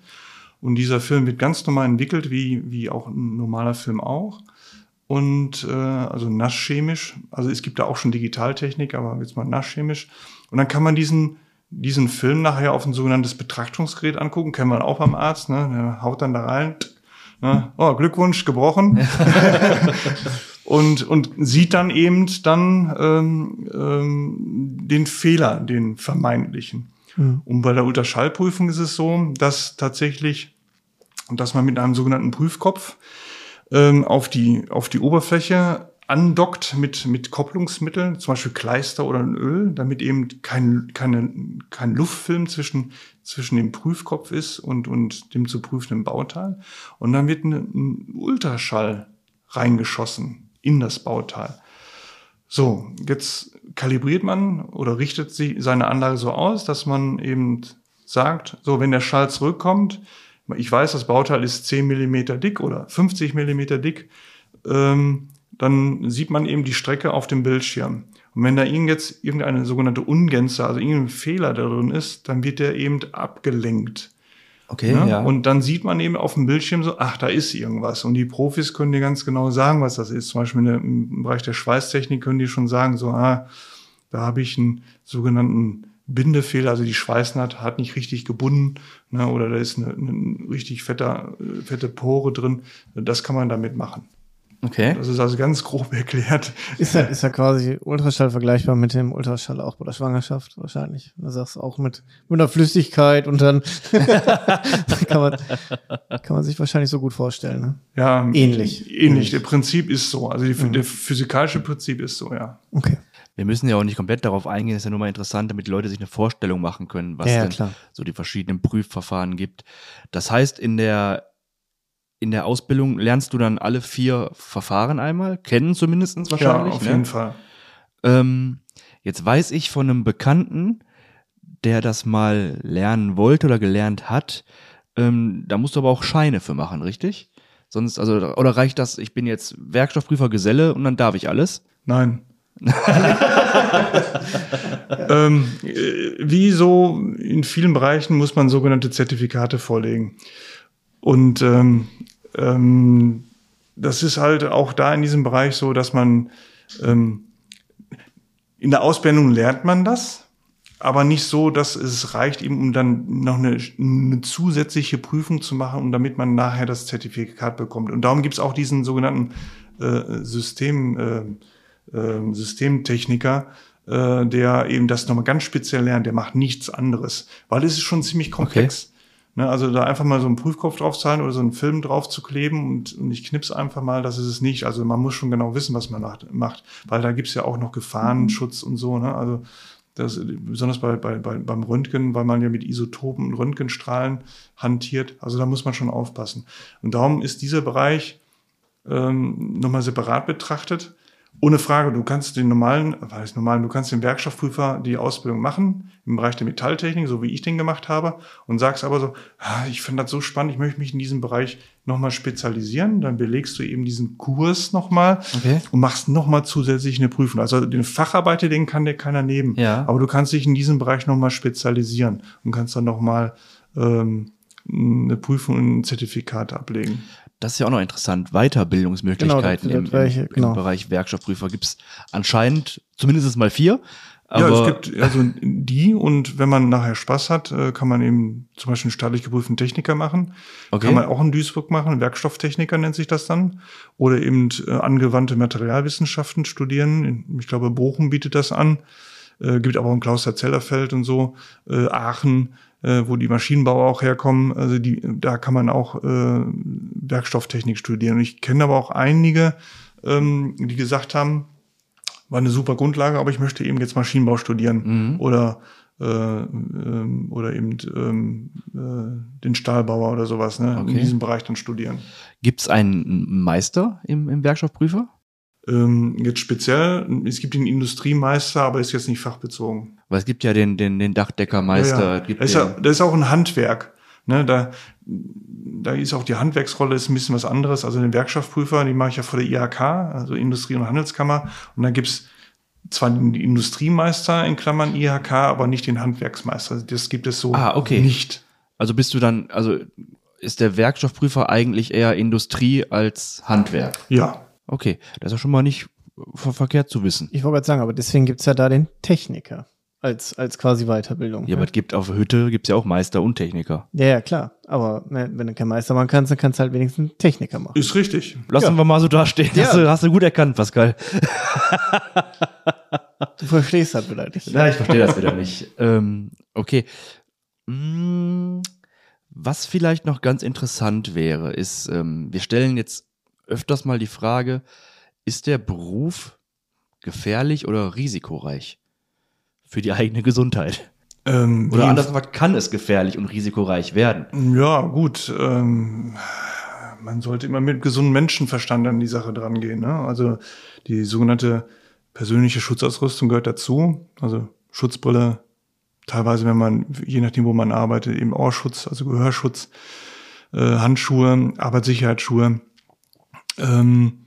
Und dieser Film wird ganz normal entwickelt, wie, wie auch ein normaler Film auch. Und äh, also nasschemisch, also es gibt da auch schon Digitaltechnik, aber jetzt mal nasschemisch. Und dann kann man diesen, diesen Film nachher auf ein sogenanntes Betrachtungsgerät angucken, kennen wir auch beim Arzt, ne? Der haut dann da rein, ne? oh, Glückwunsch, gebrochen. und, und sieht dann eben dann ähm, ähm, den Fehler, den vermeintlichen. Mhm. Und bei der Ultraschallprüfung ist es so, dass tatsächlich, dass man mit einem sogenannten Prüfkopf ähm, auf, die, auf die Oberfläche andockt mit, mit Kopplungsmitteln, zum Beispiel Kleister oder ein Öl, damit eben kein, keine, kein Luftfilm zwischen, zwischen dem Prüfkopf ist und, und dem zu prüfenden Bauteil. Und dann wird ein, ein Ultraschall reingeschossen in das Bauteil. So, jetzt kalibriert man oder richtet sich seine Anlage so aus, dass man eben sagt, so, wenn der Schall zurückkommt, ich weiß, das Bauteil ist 10 Millimeter dick oder 50 Millimeter dick, ähm, dann sieht man eben die Strecke auf dem Bildschirm. Und wenn da jetzt irgendeine sogenannte Ungänze, also irgendein Fehler darin ist, dann wird der eben abgelenkt. Okay, Ne? ja. Und dann sieht man eben auf dem Bildschirm so, ach, da ist irgendwas. Und die Profis können dir ganz genau sagen, was das ist. Zum Beispiel der, im Bereich der Schweißtechnik können die schon sagen, so, ah, da habe ich einen sogenannten Bindefehler, also die Schweißnaht hat nicht richtig gebunden, ne, oder da ist eine, eine richtig fetter, äh, fette Pore drin. Das kann man damit machen. Okay. Das ist also ganz grob erklärt. Ist ja, ist ja quasi Ultraschall vergleichbar mit dem Ultraschall auch bei der Schwangerschaft wahrscheinlich. Du sagst auch mit, mit einer Flüssigkeit und dann kann, man, kann man sich wahrscheinlich so gut vorstellen. Ne? Ja, Ähnlich. Ähnlich. Der Prinzip ist so. Also die, Mhm. der physikalische Prinzip ist so, ja. Okay. Wir müssen ja auch nicht komplett darauf eingehen, ist ja nur mal interessant, damit die Leute sich eine Vorstellung machen können, was ja, denn klar. so die verschiedenen Prüfverfahren gibt. Das heißt, in der, in der Ausbildung lernst du dann alle vier Verfahren einmal, kennen zumindest wahrscheinlich. ja, auf ne? jeden Fall. Ähm, jetzt weiß ich von einem Bekannten, der das mal lernen wollte oder gelernt hat, ähm, da musst du aber auch Scheine für machen, richtig? Sonst, also, oder reicht das, ich bin jetzt Werkstoffprüfer Geselle und dann darf ich alles? Nein. ähm, äh, wie so in vielen Bereichen muss man sogenannte Zertifikate vorlegen. Und ähm, ähm, das ist halt auch da in diesem Bereich so, dass man ähm, in der Ausbildung lernt man das, aber nicht so, dass es reicht, eben um dann noch eine, eine zusätzliche Prüfung zu machen, und damit man nachher das Zertifikat bekommt. Und darum gibt es auch diesen sogenannten äh, System, äh, äh, Systemtechniker, äh, der eben das nochmal ganz speziell lernt. Der macht nichts anderes, weil es ist schon ziemlich komplex. Ne, also da einfach mal so einen Prüfkopf draufzahlen oder so einen Film drauf zu kleben und, und ich knips einfach mal, das ist es nicht. Also man muss schon genau wissen, was man macht, weil da gibt's ja auch noch Gefahrenschutz und so. Ne? Also das, besonders bei, bei, bei, beim Röntgen, weil man ja mit Isotopen und Röntgenstrahlen hantiert. Also da muss man schon aufpassen. Und darum ist dieser Bereich ähm, nochmal separat betrachtet. Ohne Frage, du kannst den normalen, was heißt normalen, du kannst den Werkstoffprüfer die Ausbildung machen im Bereich der Metalltechnik, so wie ich den gemacht habe, und sagst aber so, ah, ich finde das so spannend, ich möchte mich in diesem Bereich nochmal spezialisieren. Dann belegst du eben diesen Kurs nochmal Okay. und machst nochmal zusätzlich eine Prüfung. Also den Facharbeiter, den kann dir keiner nehmen. Ja. Aber du kannst dich in diesem Bereich nochmal spezialisieren und kannst dann nochmal ähm, eine Prüfung und ein Zertifikat ablegen. Das ist ja auch noch interessant. Weiterbildungsmöglichkeiten Genau, im, das ich- im, genau. im Bereich Werkstoffprüfer gibt es anscheinend zumindest mal vier. Aber ja, es gibt also die und wenn man nachher Spaß hat, äh, kann man eben zum Beispiel einen staatlich geprüften Techniker machen. Okay. Kann man auch in Duisburg machen, Werkstofftechniker nennt sich das dann. Oder eben äh, angewandte Materialwissenschaften studieren. Ich glaube, Bochum bietet das an. Äh, gibt aber auch in Klausterzellерfeld und so, äh, Aachen, äh, wo die Maschinenbauer auch herkommen. Also die, da kann man auch äh, Werkstofftechnik studieren. Und ich kenne aber auch einige, ähm, die gesagt haben, war eine super Grundlage, aber ich möchte eben jetzt Maschinenbau studieren Mhm. oder äh, ähm, oder eben ähm, äh, den Stahlbauer oder sowas, ne? Okay. In diesem Bereich dann studieren. gibt es einen Meister im, im Werkstoffprüfer? Ähm, jetzt speziell, es gibt den Industriemeister, aber ist jetzt nicht fachbezogen. Weil es gibt ja den, den, den Dachdeckermeister. Ja, ja. Gibt Das, ist den, ja, das ist auch ein Handwerk. Ne, da, da ist auch die Handwerksrolle ist ein bisschen was anderes. Also den Werkstoffprüfer, die mache ich ja vor der IHK, also Industrie- und Handelskammer. Und da gibt's zwar den Industriemeister in Klammern IHK, aber nicht den Handwerksmeister. Das gibt es so Ah, okay. nicht. also bist du dann, also ist der Werkstoffprüfer eigentlich eher Industrie als Handwerk? Ja. Okay, das ist ja schon mal nicht ver verkehrt zu wissen. Ich wollte gerade sagen, aber deswegen gibt's ja da den Techniker als, als quasi Weiterbildung. Ja, aber es gibt auf der Hütte gibt's ja auch Meister und Techniker. ja, ja, klar. Aber ne, wenn du kein Meister machen kannst, dann kannst du halt wenigstens einen Techniker machen. Ist richtig. Lassen Ja. wir mal so dastehen. Ja. Hast, du, hast du gut erkannt, Pascal. Du verstehst das wieder nicht. Ja, ich verstehe das wieder nicht. Ähm, okay. Mm, Was vielleicht noch ganz interessant wäre, ist, ähm, wir stellen jetzt öfters mal die Frage, ist der Beruf gefährlich oder risikoreich für die eigene Gesundheit? Ähm, Oder anders gesagt, kann es gefährlich und risikoreich werden? Ja, gut. Ähm, man sollte immer mit gesundem Menschenverstand an die Sache dran gehen. Ne? Also die sogenannte persönliche Schutzausrüstung gehört dazu. Also Schutzbrille, teilweise, wenn man, je nachdem, wo man arbeitet, eben Ohrschutz, also Gehörschutz, äh, Handschuhe, Arbeitssicherheitsschuhe. Ähm,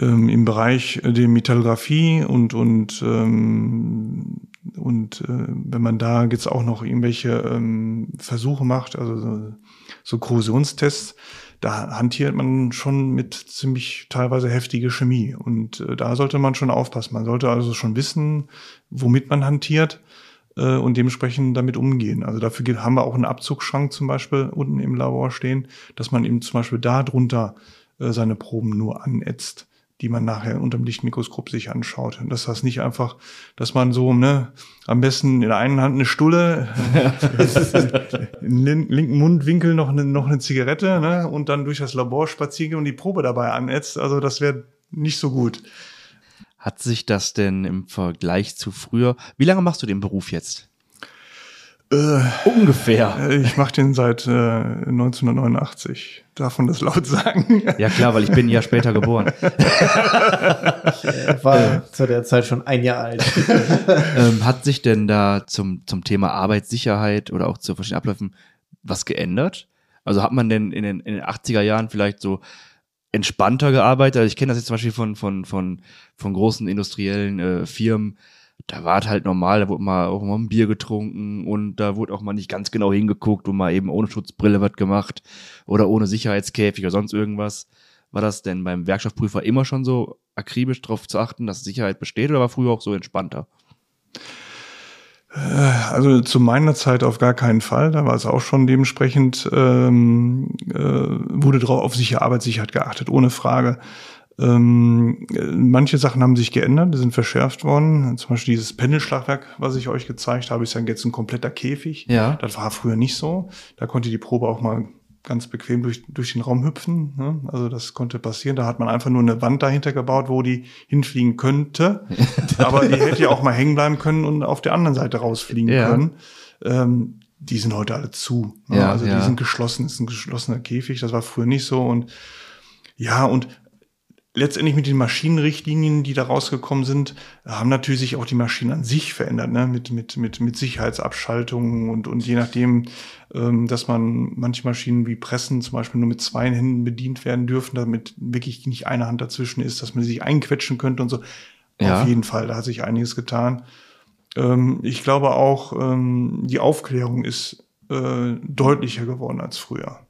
ähm, Im Bereich der Metallografie und, und, ähm, und äh, wenn man da jetzt auch noch irgendwelche ähm, Versuche macht, also so, so Korrosionstests, da hantiert man schon mit ziemlich teilweise heftige Chemie. Und äh, da sollte man schon aufpassen. Man sollte also schon wissen, womit man hantiert äh, und dementsprechend damit umgehen. Also dafür haben wir auch einen Abzugsschrank zum Beispiel unten im Labor stehen, dass man eben zum Beispiel da drunter äh, seine Proben nur anätzt, die man nachher unter dem Lichtmikroskop sich anschaut. Und das nicht einfach, dass man so, ne, am besten in der einen Hand eine Stulle, im lin- linken Mundwinkel noch eine, noch eine Zigarette, ne, und dann durch das Labor spazieren geht und die Probe dabei anätzt. Also das wäre nicht so gut. Hat sich das denn im Vergleich zu früher, wie lange machst du den Beruf jetzt? Äh, Ungefähr. Äh, Ich mache den seit äh, 1989. Darf man das laut sagen? Ja klar, weil ich bin ein Jahr später geboren. Er war zu der Zeit schon ein Jahr alt. ähm, hat sich denn da zum, zum Thema Arbeitssicherheit oder auch zu verschiedenen Abläufen was geändert? Also hat man denn in den, in den 80er Jahren vielleicht so entspannter gearbeitet? Also ich kenne das jetzt zum Beispiel von, von, von, von großen industriellen äh, Firmen. Da war es halt normal, da wurde mal auch mal ein Bier getrunken und da wurde auch mal nicht ganz genau hingeguckt und mal eben ohne Schutzbrille was gemacht oder ohne Sicherheitskäfig oder sonst irgendwas. War das denn beim Werkstoffprüfer immer schon so akribisch darauf zu achten, dass Sicherheit besteht oder war früher auch so entspannter? Also zu meiner Zeit auf gar keinen Fall. Da war es auch schon dementsprechend, ähm, äh, wurde drauf auf sichere Arbeitssicherheit geachtet, ohne Frage. Ähm, äh, manche Sachen haben sich geändert, die sind verschärft worden. Zum Beispiel dieses Pendelschlagwerk, was ich euch gezeigt habe, ist ja jetzt ein kompletter Käfig. Ja. Das war früher nicht so. Da konnte die Probe auch mal ganz bequem durch, durch den Raum hüpfen. Ne? Also das konnte passieren. Da hat man einfach nur eine Wand dahinter gebaut, wo die hinfliegen könnte. Aber die hätte ja auch mal hängen bleiben können und auf der anderen Seite rausfliegen Ja. können. Ähm, die sind heute alle zu. ne? Ja, also ja. die sind geschlossen, ist ein geschlossener Käfig. Das war früher nicht so. Und ja, und letztendlich mit den Maschinenrichtlinien, die da rausgekommen sind, haben natürlich sich auch die Maschinen an sich verändert, ne? mit, mit, mit, mit Sicherheitsabschaltungen und, und je nachdem, ähm, dass man manche Maschinen wie Pressen zum Beispiel nur mit zwei Händen bedient werden dürfen, damit wirklich nicht eine Hand dazwischen ist, dass man sich einquetschen könnte und so. Ja. Auf jeden Fall, da hat sich einiges getan. Ähm, ich glaube auch, ähm, die Aufklärung ist äh, deutlicher geworden als früher,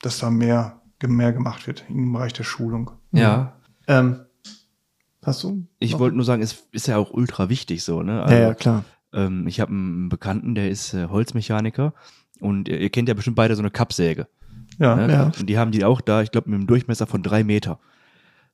dass da mehr, mehr gemacht wird im Bereich der Schulung. Ja. Ähm, hast du? Ich wollte nur sagen, es ist ja auch ultra wichtig so, ne? Ja, ja, klar. ähm, ich habe einen Bekannten, der ist äh, Holzmechaniker und ihr, ihr kennt ja bestimmt beide so eine Kappsäge. Ja, Ne? Ja. Und die haben die auch da, ich glaube, mit einem Durchmesser von drei Meter.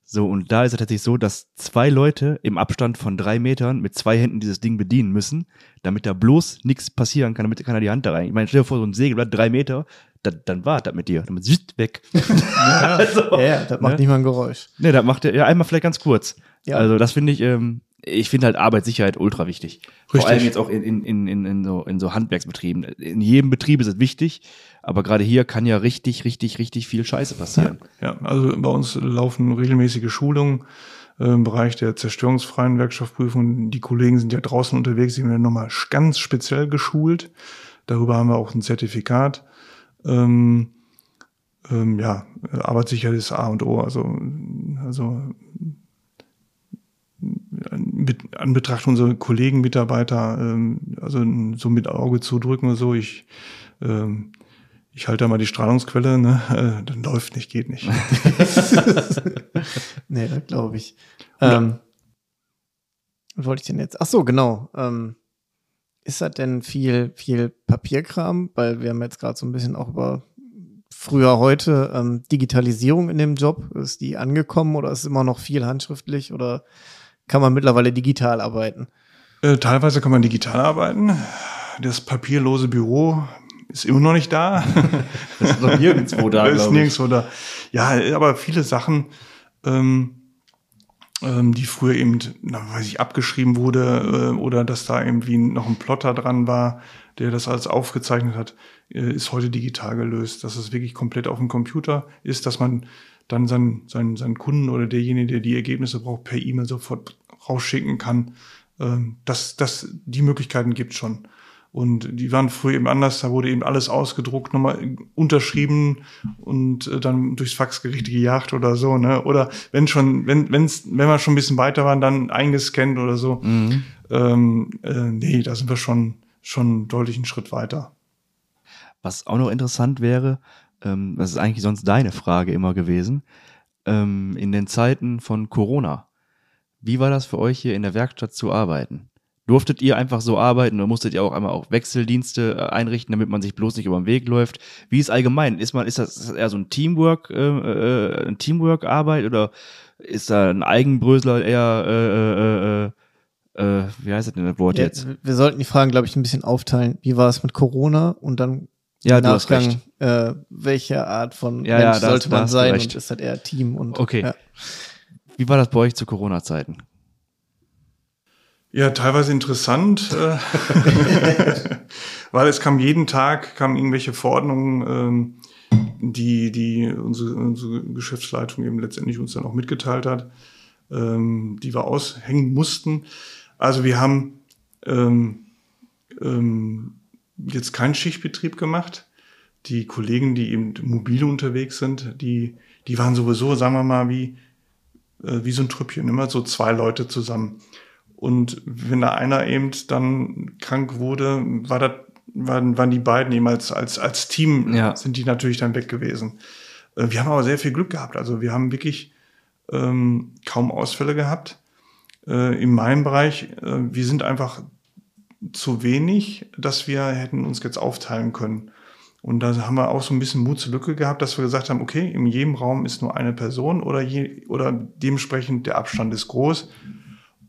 So, und da ist es tatsächlich so, dass zwei Leute im Abstand von drei Metern mit zwei Händen dieses Ding bedienen müssen, damit da bloß nichts passieren kann, damit keiner die Hand da rein. Ich meine, stell dir vor, so ein Sägeblatt drei Meter, dann, dann war das mit dir. Dann zzt, weg. also, Ja, ja, das macht Ne? nicht mal ein Geräusch. Ne, das macht ja einmal vielleicht ganz kurz. Ja. Also das finde ich, ähm, ich finde halt Arbeitssicherheit ultra wichtig. Vor Richtig. allem jetzt auch in, in, in, in, in, so, in so Handwerksbetrieben. In jedem Betrieb ist es wichtig, aber gerade hier kann ja richtig, richtig, richtig viel Scheiße passieren. Ja, also bei uns laufen regelmäßige Schulungen äh, im Bereich der zerstörungsfreien Werkstoffprüfung. Die Kollegen sind ja draußen unterwegs, die werden nochmal ganz speziell geschult. Darüber haben wir auch ein Zertifikat. Ähm, ähm, ja, Arbeitssicherheit ist A und O. Also, also mit, an Betracht unserer Kollegen, Mitarbeiter, ähm, also so mit Auge zudrücken oder so, ich, ähm, ich halte da mal die Strahlungsquelle, ne? Äh, dann läuft nicht, geht nicht. Nee, das glaube ich. Ähm, was wollte ich denn jetzt? Ach so, genau. Ähm, ist das denn viel, viel Papierkram? Weil wir haben jetzt gerade so ein bisschen auch über früher, heute ähm, Digitalisierung in dem Job. Ist die angekommen oder ist immer noch viel handschriftlich oder kann man mittlerweile digital arbeiten? Äh, teilweise kann man digital arbeiten. Das papierlose Büro ist immer noch nicht da. Das ist noch nirgendwo da, ist nirgendwo da. Ja, aber viele Sachen, ähm, ähm, die früher eben, na, weiß ich, abgeschrieben wurde äh, oder dass da irgendwie noch ein Plotter dran war, der das alles aufgezeichnet hat, äh, ist heute digital gelöst. Dass es wirklich komplett auf dem Computer ist, dass man dann seinen, seinen, seinen Kunden oder derjenige, der die Ergebnisse braucht, per E-Mail sofort rausschicken kann. Ähm, das, das, die Möglichkeiten gibt schon. Und die waren früher eben anders, da wurde eben alles ausgedruckt, nochmal unterschrieben und äh, dann durchs Faxgericht gejagt oder so, ne? Oder wenn schon, wenn, wenn's, wenn wir schon ein bisschen weiter waren, dann eingescannt oder so. Mhm. Ähm, äh, nee, da sind wir schon, schon deutlich einen Schritt weiter. Was auch noch interessant wäre, ähm, das ist eigentlich sonst deine Frage immer gewesen, ähm, in den Zeiten von Corona, wie war das für euch hier in der Werkstatt zu arbeiten? Durftet ihr einfach so arbeiten oder musstet ihr auch einmal auch Wechseldienste äh, einrichten, damit man sich bloß nicht über den Weg läuft? Wie ist allgemein? Ist man, ist das eher so ein Teamwork, äh, äh, ein Teamwork-Arbeit oder ist da ein Eigenbrösler eher, äh, äh, äh, äh, wie heißt das denn das Wort ja, jetzt? Wir sollten die Fragen, glaube ich, ein bisschen aufteilen. Wie war es mit Corona und dann ja, du hast recht. Äh, welche Art von ja, Mensch ja, sollte man sein und ist das eher Team und okay. Ja. Wie war das bei euch zu Corona-Zeiten? Ja, teilweise interessant, äh, weil es kam jeden Tag, kamen irgendwelche Verordnungen, ähm, die, die unsere, unsere Geschäftsleitung eben letztendlich uns dann auch mitgeteilt hat, ähm, die wir aushängen mussten. Also wir haben ähm, ähm, jetzt keinen Schichtbetrieb gemacht. Die Kollegen, die eben mobile unterwegs sind, die, die waren sowieso, sagen wir mal, wie, äh, wie so ein Trüppchen, immer so zwei Leute zusammen. Und wenn da einer eben dann krank wurde, war das, waren, waren die beiden eben als, als, als Team, ja. sind die natürlich dann weg gewesen. Äh, wir haben aber sehr viel Glück gehabt. Also wir haben wirklich ähm, kaum Ausfälle gehabt. Äh, in meinem Bereich, äh, wir sind einfach zu wenig, dass wir hätten uns jetzt aufteilen können. Und da haben wir auch so ein bisschen Mut zur Lücke gehabt, dass wir gesagt haben, okay, in jedem Raum ist nur eine Person oder, je, oder dementsprechend der Abstand ist groß.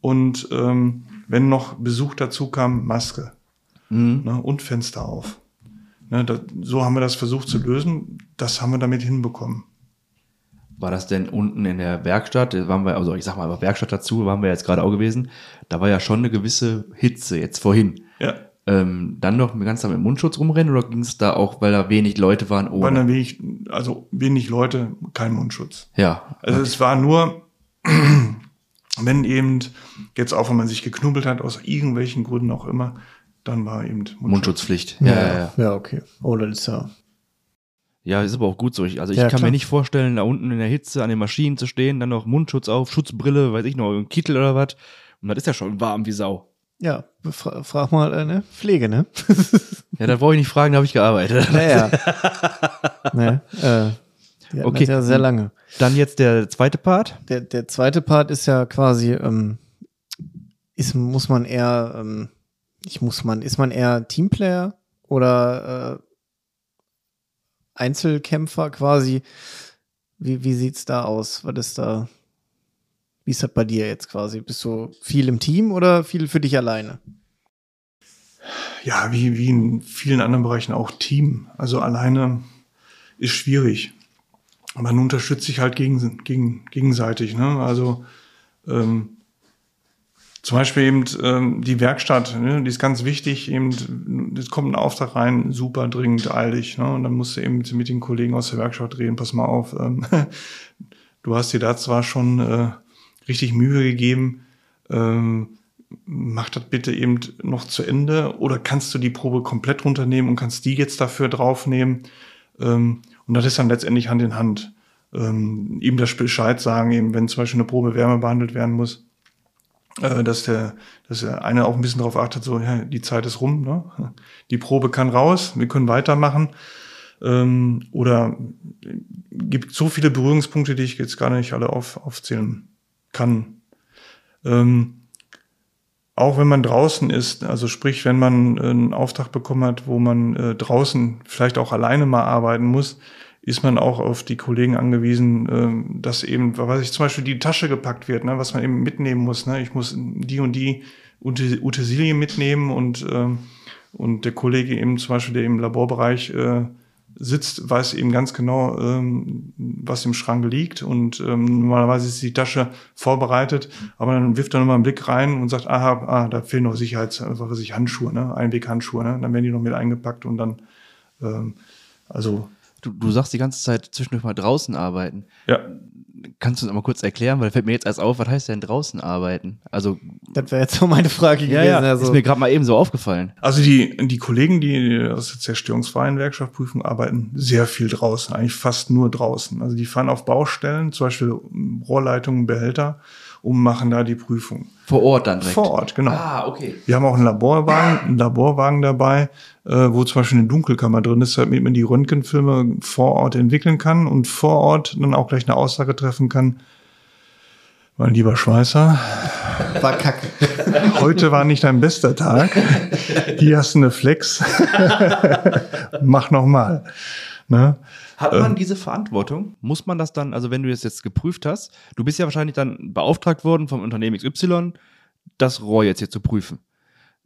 Und ähm, wenn noch Besuch dazu kam, Maske mhm. ne, und Fenster auf. Ne, da, so haben wir das versucht zu lösen. Das haben wir damit hinbekommen. War das denn unten in der Werkstatt? Waren wir, also ich sag mal, Werkstatt dazu waren wir jetzt gerade auch gewesen. Da war ja schon eine gewisse Hitze jetzt vorhin. Ja. Ähm, dann noch ganz mit Mundschutz rumrennen oder ging es da auch, weil da wenig Leute waren? Ohne? Weil da wenig, also wenig Leute, kein Mundschutz. Ja. Also okay. es war nur, wenn eben jetzt auch, wenn man sich geknubbelt hat, aus irgendwelchen Gründen auch immer, dann war eben Mundschutz. Mundschutzpflicht. Ja, ja, ja. ja okay. Oh, das ist ja. Ja, ist aber auch gut so. Ich, also ich ja, kann klar. mir nicht vorstellen, da unten in der Hitze an den Maschinen zu stehen, dann noch Mundschutz auf, Schutzbrille, weiß ich noch, ein Kittel oder was. Und das ist ja schon warm wie Sau. Ja, fra frag mal äh, ne? Pflege, ne? ja, da brauche ich nicht fragen, da habe ich gearbeitet. Naja. ne, äh, die okay. ja sehr lange. Dann jetzt der zweite Part. Der, der zweite Part ist ja quasi, ähm, ist, muss man eher, ähm, ich muss man, ist man eher Teamplayer oder äh, Einzelkämpfer quasi? Wie, wie sieht's da aus? Was ist da, wie ist das bei dir jetzt quasi? Bist du viel im Team oder viel für dich alleine? Ja, wie, wie in vielen anderen Bereichen auch Team. Also alleine ist schwierig man unterstützt sich halt gegen, gegen, gegenseitig. Ne? Also ähm, zum Beispiel eben ähm, die Werkstatt, ne? die ist ganz wichtig. Eben, es kommt ein Auftrag rein, super dringend, eilig. Ne? Und dann musst du eben mit den Kollegen aus der Werkstatt reden, pass mal auf. Ähm, du hast dir da zwar schon äh, richtig Mühe gegeben, ähm, mach das bitte eben noch zu Ende oder kannst du die Probe komplett runternehmen und kannst die jetzt dafür draufnehmen. Ähm, und das ist dann letztendlich Hand in Hand. Ähm, ihm das Bescheid sagen, eben wenn zum Beispiel eine Probe wärme behandelt werden muss, äh, dass der, dass der eine auch ein bisschen darauf achtet, so, ja, die Zeit ist rum, ne? die Probe kann raus, wir können weitermachen. Ähm, oder gibt so viele Berührungspunkte, die ich jetzt gar nicht alle auf, aufzählen kann. Ähm, auch wenn man draußen ist, also sprich, wenn man einen Auftrag bekommen hat, wo man äh, draußen vielleicht auch alleine mal arbeiten muss, ist man auch auf die Kollegen angewiesen, äh, dass eben, was ich zum Beispiel die Tasche gepackt wird, ne, was man eben mitnehmen muss. Ne? Ich muss die und die Utensilien mitnehmen und, äh, und der Kollege eben zum Beispiel, der im Laborbereich äh, sitzt, weiß eben ganz genau, ähm, was im Schrank liegt und ähm, normalerweise ist die Tasche vorbereitet, aber dann wirft er nochmal einen Blick rein und sagt, aha, ah, da fehlen noch Sicherheits, was weiß ich, Handschuhe, ne? Einweghandschuhe, ne? Dann werden die noch mit eingepackt und dann, ähm, also. Du, du sagst die ganze Zeit zwischendurch mal draußen arbeiten. Ja. Kannst du uns mal kurz erklären, weil fällt mir jetzt erst auf, was heißt denn draußen arbeiten? Also Das wäre jetzt so meine Frage ja, gewesen. ja, also, ist mir gerade mal eben so aufgefallen. Also die, die Kollegen, die aus der zerstörungsfreien Werkstattprüfung arbeiten, sehr viel draußen, eigentlich fast nur draußen. Also die fahren auf Baustellen, zum Beispiel Rohrleitungen, Behälter und machen da die Prüfung. Vor Ort dann direkt. Vor Ort, genau. Ah, okay. Wir haben auch einen Laborwagen, einen Laborwagen dabei, äh, wo zum Beispiel eine Dunkelkammer drin ist, damit man die Röntgenfilme vor Ort entwickeln kann und vor Ort dann auch gleich eine Aussage treffen kann. Mein lieber Schweißer, war kacke. heute war nicht dein bester Tag. Hier hast du eine Flex. Mach noch mal. Ne? Hat man diese Verantwortung? Muss man das dann, also wenn du das jetzt geprüft hast, du bist ja wahrscheinlich dann beauftragt worden vom Unternehmen XY, das Rohr jetzt hier zu prüfen.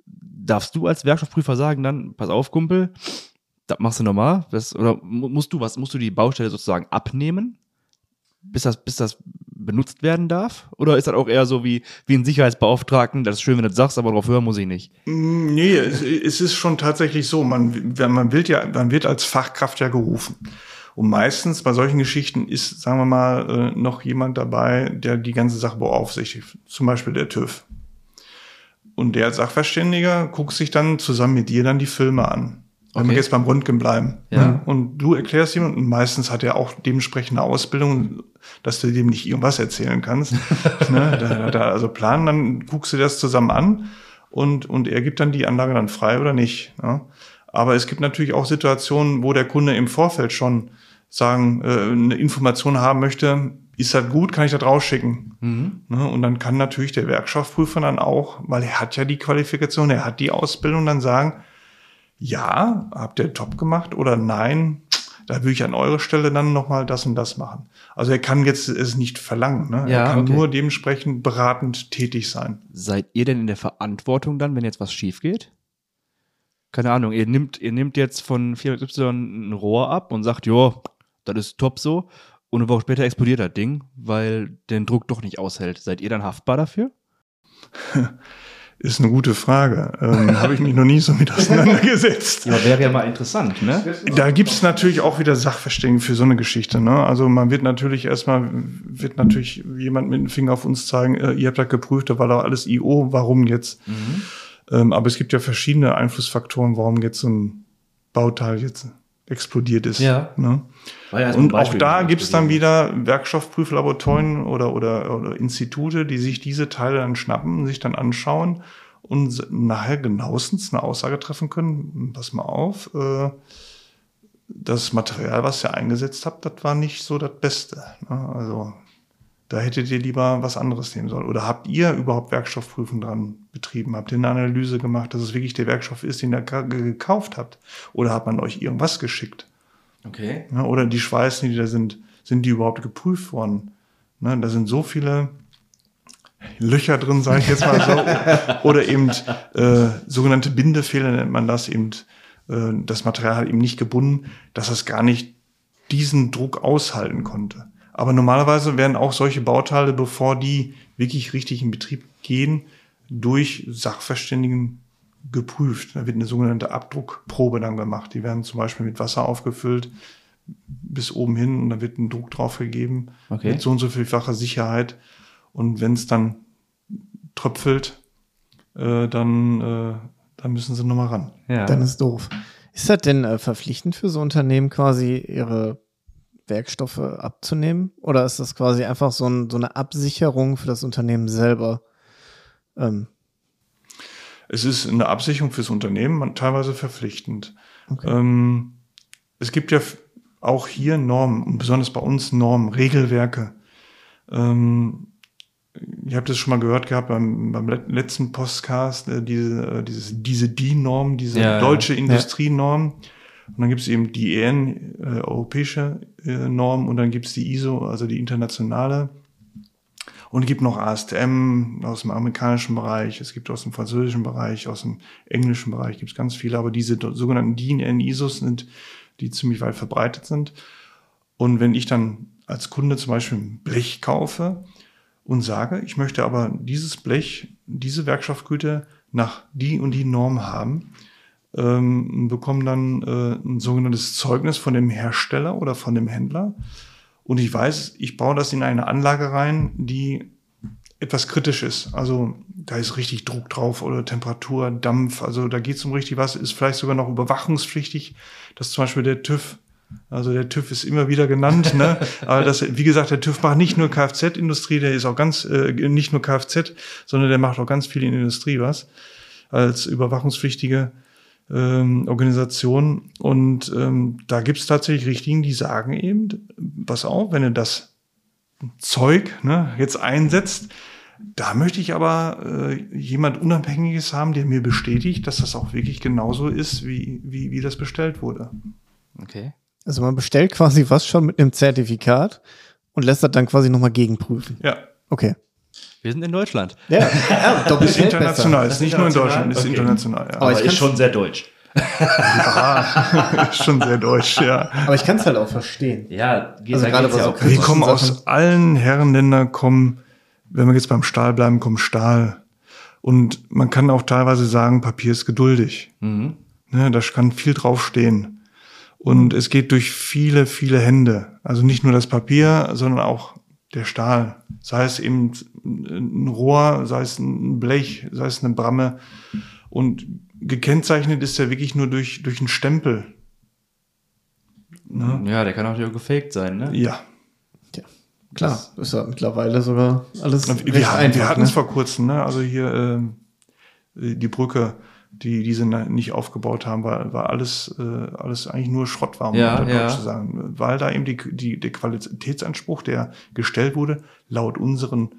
Darfst du als Werkstoffprüfer sagen dann, pass auf, Kumpel, das machst du normal? Das, oder mu- musst du was, musst du die Baustelle sozusagen abnehmen, bis das, bis das benutzt werden darf? Oder ist das auch eher so wie, wie ein Sicherheitsbeauftragten, das ist schön, wenn du das sagst, aber darauf hören muss ich nicht? Mm, Nee, es, es ist schon tatsächlich so. Man, wenn man wird ja, man wird als Fachkraft ja gerufen. Und meistens bei solchen Geschichten ist, sagen wir mal, äh, noch jemand dabei, der die ganze Sache beaufsichtigt. Zum Beispiel der TÜV. Und der als Sachverständiger guckt sich dann zusammen mit dir dann die Filme an. Wenn wir Okay. jetzt beim Röntgen bleiben. Ja. ne? Und du erklärst ihm, und meistens hat er auch dementsprechende Ausbildung, dass du dem nicht irgendwas erzählen kannst. ne? Da er also Plan, dann guckst du das zusammen an und, und er gibt dann die Anlage dann frei oder nicht. Ne? Aber es gibt natürlich auch Situationen, wo der Kunde im Vorfeld schon sagen, äh, eine Information haben möchte, ist das gut, kann ich das rausschicken? Ne? Und dann kann natürlich der Werkstoffprüfer dann auch, weil er hat ja die Qualifikation, er hat die Ausbildung, dann sagen, ja, habt ihr top gemacht oder nein, da würde ich an eurer Stelle dann nochmal das und das machen. Also er kann jetzt es nicht verlangen, ne? Ja, er kann okay. nur dementsprechend beratend tätig sein. Seid ihr denn in der Verantwortung dann, wenn jetzt was schief geht? Keine Ahnung, ihr nimmt, ihr nehmt jetzt von Firma Y ein Rohr ab und sagt, jo, das ist top so. Und eine Woche später explodiert das Ding, weil den Druck doch nicht aushält. Seid ihr dann haftbar dafür? Ist eine gute Frage. Ähm, Habe ich mich noch nie so mit auseinandergesetzt. Ja, wäre ja mal interessant, ne? Da gibt's natürlich auch wieder Sachverständigen für so eine Geschichte. Ne? Also man wird natürlich erstmal, wird natürlich jemand mit dem Finger auf uns zeigen, äh, ihr habt das geprüft, da war doch alles IO, warum jetzt? Ähm, aber es gibt ja verschiedene Einflussfaktoren, warum jetzt so ein Bauteil jetzt explodiert ist. Ja. Ne? Ja Und auch da gibt's dann wieder Werkstoffprüflaboratorien oder, oder, oder Institute, die sich diese Teile dann schnappen, sich dann anschauen und nachher genauestens eine Aussage treffen können. Pass mal auf, äh, das Material, was ihr eingesetzt habt, das war nicht so das Beste. Ne? Also da hättet ihr lieber was anderes nehmen sollen. Oder habt ihr überhaupt Werkstoffprüfung dran betrieben? Habt ihr eine Analyse gemacht, dass es wirklich der Werkstoff ist, den ihr ge- gekauft habt? Oder hat man euch irgendwas geschickt? Okay. Ja, oder die Schweißen, die da sind, sind die überhaupt geprüft worden? Ne, da sind so viele Löcher drin, sage ich jetzt mal so. oder eben äh, sogenannte Bindefehler nennt man das eben. Äh, das Material hat eben nicht gebunden, dass es gar nicht diesen Druck aushalten konnte. Aber normalerweise werden auch solche Bauteile, bevor die wirklich richtig in Betrieb gehen, durch Sachverständigen geprüft. Da wird eine sogenannte Abdruckprobe dann gemacht. Die werden zum Beispiel mit Wasser aufgefüllt bis oben hin und da wird ein Druck drauf gegeben Okay. mit so und so vielfacher Sicherheit. Und wenn es dann tröpfelt, äh, dann, äh, dann müssen sie nochmal ran. Ja. Dann ist doof. Ist das denn äh, verpflichtend für so Unternehmen quasi ihre Werkstoffe abzunehmen? Oder ist das quasi einfach so, ein, so eine Absicherung für das Unternehmen selber? Ähm, Es ist eine Absicherung fürs Unternehmen, teilweise verpflichtend. Okay. Ähm, es gibt ja auch hier Normen, und besonders bei uns Normen, Regelwerke. Ähm, ihr habt es schon mal gehört gehabt beim, beim let- letzten Postcast, äh, diese, äh, dieses, diese DIN-Norm, diese Ja, ja. deutsche Industrienorm. Und dann gibt es eben die EN, äh, europäische äh, Norm, und dann gibt es die ISO, also die internationale. Und gibt noch ASTM aus dem amerikanischen Bereich, es gibt aus dem französischen Bereich, aus dem englischen Bereich gibt es ganz viele, aber diese sogenannten DIN N ISOs sind die ziemlich weit verbreitet sind. Und wenn ich dann als Kunde zum Beispiel ein Blech kaufe und sage, ich möchte aber dieses Blech, diese Werkstoffgüte nach die und die Norm haben, ähm, bekomme dann äh, ein sogenanntes Zeugnis von dem Hersteller oder von dem Händler. Und ich weiß, ich baue das in eine Anlage rein, die etwas kritisch ist. Also da ist richtig Druck drauf oder Temperatur, Dampf. Also da geht es um richtig was, ist vielleicht sogar noch überwachungspflichtig, dass zum Beispiel der TÜV, also der TÜV ist immer wieder genannt, ne? aber das, wie gesagt, der TÜV macht nicht nur Kfz-Industrie, der ist auch ganz, äh, nicht nur Kfz, sondern der macht auch ganz viel in der Industrie was als überwachungspflichtige ähm, Organisation. Und ähm, da gibt es tatsächlich Richtlinien, die sagen eben, pass auf, wenn du das Zeug ne, jetzt einsetzt, da möchte ich aber äh, jemand Unabhängiges haben, der mir bestätigt, dass das auch wirklich genauso ist, wie, wie, wie das bestellt wurde. Okay. Also man bestellt quasi was schon mit einem Zertifikat und lässt das dann quasi nochmal gegenprüfen. Ja. Okay. Wir sind in Deutschland. Ja, ja doppelt Ist international, ist nicht nur in Deutschland, ist Okay. international. Ja. Aber ich ist schon sehr deutsch. Ah, ist schon sehr deutsch, ja. Aber ich kann es halt auch verstehen. Ja, geht, Also gerade geht's ja was auch. so Wir kommen Sachen. aus allen Herrenländern, kommen, wenn wir jetzt beim Stahl bleiben, kommt Stahl. Und man kann auch teilweise sagen, Papier ist geduldig. Mhm. Ne, da kann viel draufstehen. Und es geht durch viele, viele Hände. Also nicht nur das Papier, sondern auch der Stahl. Sei es eben ein Rohr, sei es ein Blech, sei es eine Bramme. Und gekennzeichnet ist er wirklich nur durch, durch einen Stempel. Ne? Ja, der kann auch gefaked sein, ne? Ja. Ja, klar, ist ja mittlerweile sogar alles Wir, recht hatten- einfach. wir hatten es ne? vor kurzem, ne? Also hier ähm, die Brücke, die die sie nicht aufgebaut haben, war, war alles, äh, alles eigentlich nur Schrott war, um Ja, Deutsch ja. zu sagen. Weil da eben die, die, der Qualitätsanspruch, der gestellt wurde, laut unseren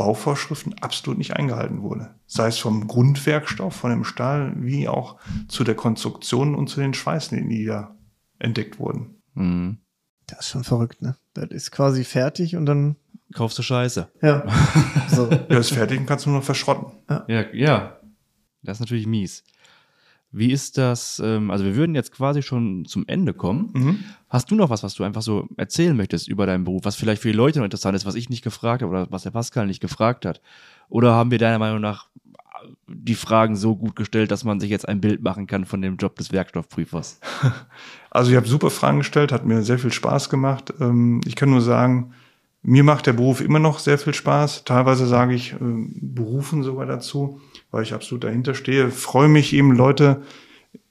Bauvorschriften absolut nicht eingehalten wurde. Sei es vom Grundwerkstoff, von dem Stahl, wie auch zu der Konstruktion und zu den Schweißnähten, die da entdeckt wurden. Mhm. Das ist schon verrückt, ne? Das ist quasi fertig und dann, Kaufst du Scheiße. ja. so. Ja, ist fertig und kannst nur noch verschrotten. Ja, ja. Das ist natürlich mies. Wie ist das? Ähm, also wir würden jetzt quasi schon zum Ende kommen. Mhm. Hast du noch was, was du einfach so erzählen möchtest über deinen Beruf, was vielleicht für die Leute noch interessant ist, was ich nicht gefragt habe oder was der Pascal nicht gefragt hat? Oder haben wir deiner Meinung nach die Fragen so gut gestellt, dass man sich jetzt ein Bild machen kann von dem Job des Werkstoffprüfers? Also ich habe super Fragen gestellt, hat mir sehr viel Spaß gemacht. Ähm, Ich kann nur sagen, mir macht der Beruf immer noch sehr viel Spaß. Teilweise sage ich ähm, Berufen sogar dazu, weil ich absolut dahinter stehe. Freue mich eben, Leute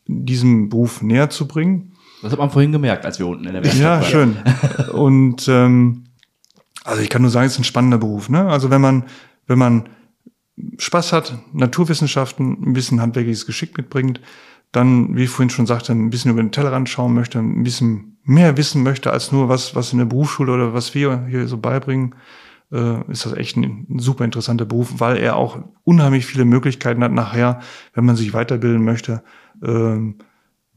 diesem Beruf näher zu bringen. Das hat man vorhin gemerkt, als wir unten in der Werkstatt Ja, waren. schön. Und ähm, also ich kann nur sagen, es ist ein spannender Beruf. Ne? Also wenn man, wenn man Spaß hat, Naturwissenschaften, ein bisschen handwerkliches Geschick mitbringt, dann, wie ich vorhin schon sagte, ein bisschen über den Tellerrand schauen möchte, ein bisschen mehr wissen möchte als nur was, was in der Berufsschule oder was wir hier so beibringen, äh, ist das echt ein, ein super interessanter Beruf, weil er auch unheimlich viele Möglichkeiten hat nachher, wenn man sich weiterbilden möchte, ähm,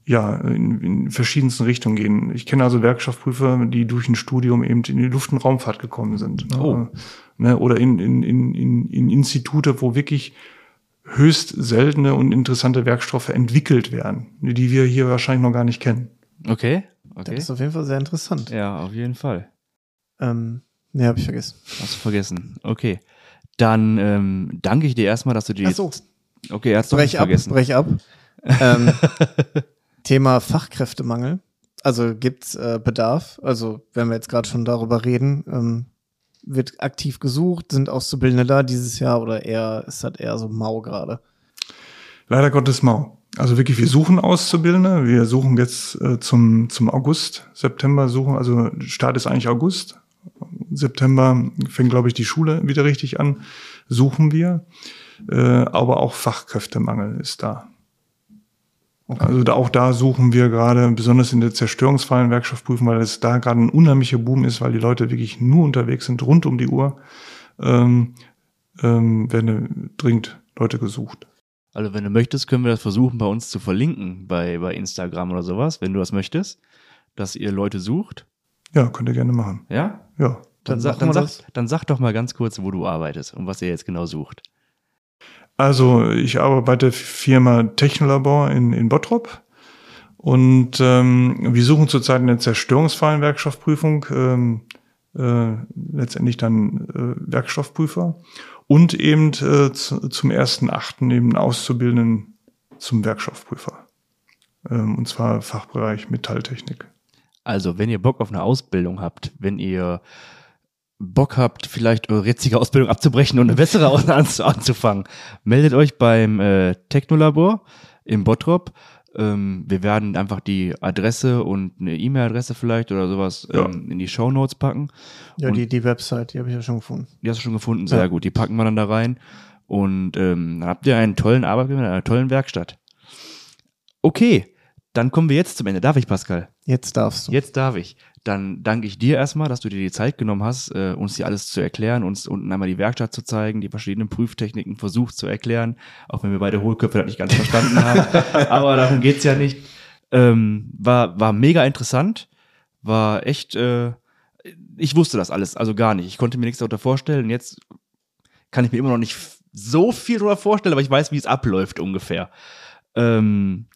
ja, in, in verschiedensten Richtungen gehen. Ich kenne also Werkstoffprüfer, die durch ein Studium eben in die Luft- und Raumfahrt gekommen sind. ne? Oh. Ne, oder in, in, in, in, in Institute, wo wirklich höchst seltene und interessante Werkstoffe entwickelt werden, die wir hier wahrscheinlich noch gar nicht kennen. Okay, Das okay. ist auf jeden Fall sehr interessant. Ja, auf jeden Fall. Ähm, ne, hab ich vergessen. Hast du vergessen. Okay. Dann ähm, danke ich dir erstmal, dass du die. Ach so. Okay, er doch nicht Brech ab, vergessen. brech ab. ähm, Thema Fachkräftemangel. Also gibt's äh, Bedarf? Also wenn wir jetzt gerade schon darüber reden, ähm, wird aktiv gesucht, sind Auszubildende da dieses Jahr oder eher ist das eher so mau gerade? Leider Gottes mau. Also wirklich, wir suchen Auszubildende. Wir suchen jetzt äh, zum, zum August, September suchen, also Start ist eigentlich August. September fängt, glaube ich, die Schule wieder richtig an. Suchen wir. Äh, aber auch Fachkräftemangel ist da. Also da, auch da suchen wir gerade, besonders in der zerstörungsfreien Werkstoffprüfung, weil es da gerade ein unheimlicher Boom ist, weil die Leute wirklich nur unterwegs sind, rund um die Uhr, ähm, ähm, werden dringend Leute gesucht. Also, wenn du möchtest, können wir das versuchen, bei uns zu verlinken, bei, bei Instagram oder sowas, wenn du das möchtest, dass ihr Leute sucht. Ja, könnt ihr gerne machen. Ja? Ja. Dann, Dann sag, dann, sag, dann sag doch mal ganz kurz, wo du arbeitest und was ihr jetzt genau sucht. Also ich arbeite Firma Technolabor in, in Bottrop Und ähm, wir suchen zurzeit eine zerstörungsfreien Werkstoffprüfung, ähm, äh, letztendlich dann äh, Werkstoffprüfer und eben äh, zu, zum ersten Achten eben Auszubildenden zum Werkstoffprüfer. Ähm, und zwar Fachbereich Metalltechnik. Also, wenn ihr Bock auf eine Ausbildung habt, wenn ihr Bock habt, vielleicht eure jetzige Ausbildung abzubrechen und eine bessere anzufangen, meldet euch beim äh, Technolabor im Bottrop. Ähm, wir werden einfach die Adresse und eine E-Mail-Adresse vielleicht oder sowas Ja. ähm, in die Show Notes packen. Ja, Und- die, die Website, die habe ich ja schon gefunden. Die hast du schon gefunden, sehr Ja. gut. Die packen wir dann da rein. Und ähm, dann habt ihr einen tollen Arbeitgeber in einer tollen Werkstatt. Okay, dann kommen wir jetzt zum Ende. Darf ich, Pascal? Jetzt darfst du. Jetzt darf ich. Dann danke ich dir erstmal, dass du dir die Zeit genommen hast, äh, uns hier alles zu erklären, uns unten einmal die Werkstatt zu zeigen, die verschiedenen Prüftechniken versucht zu erklären, auch wenn wir beide Hohlköpfe das nicht ganz verstanden haben. Aber darum geht's ja nicht. Ähm, war, war mega interessant, war echt, äh, ich wusste das alles, also gar nicht. Ich konnte mir nichts darunter vorstellen. Jetzt kann ich mir immer noch nicht so viel darüber vorstellen, aber ich weiß, wie es abläuft ungefähr. Ähm,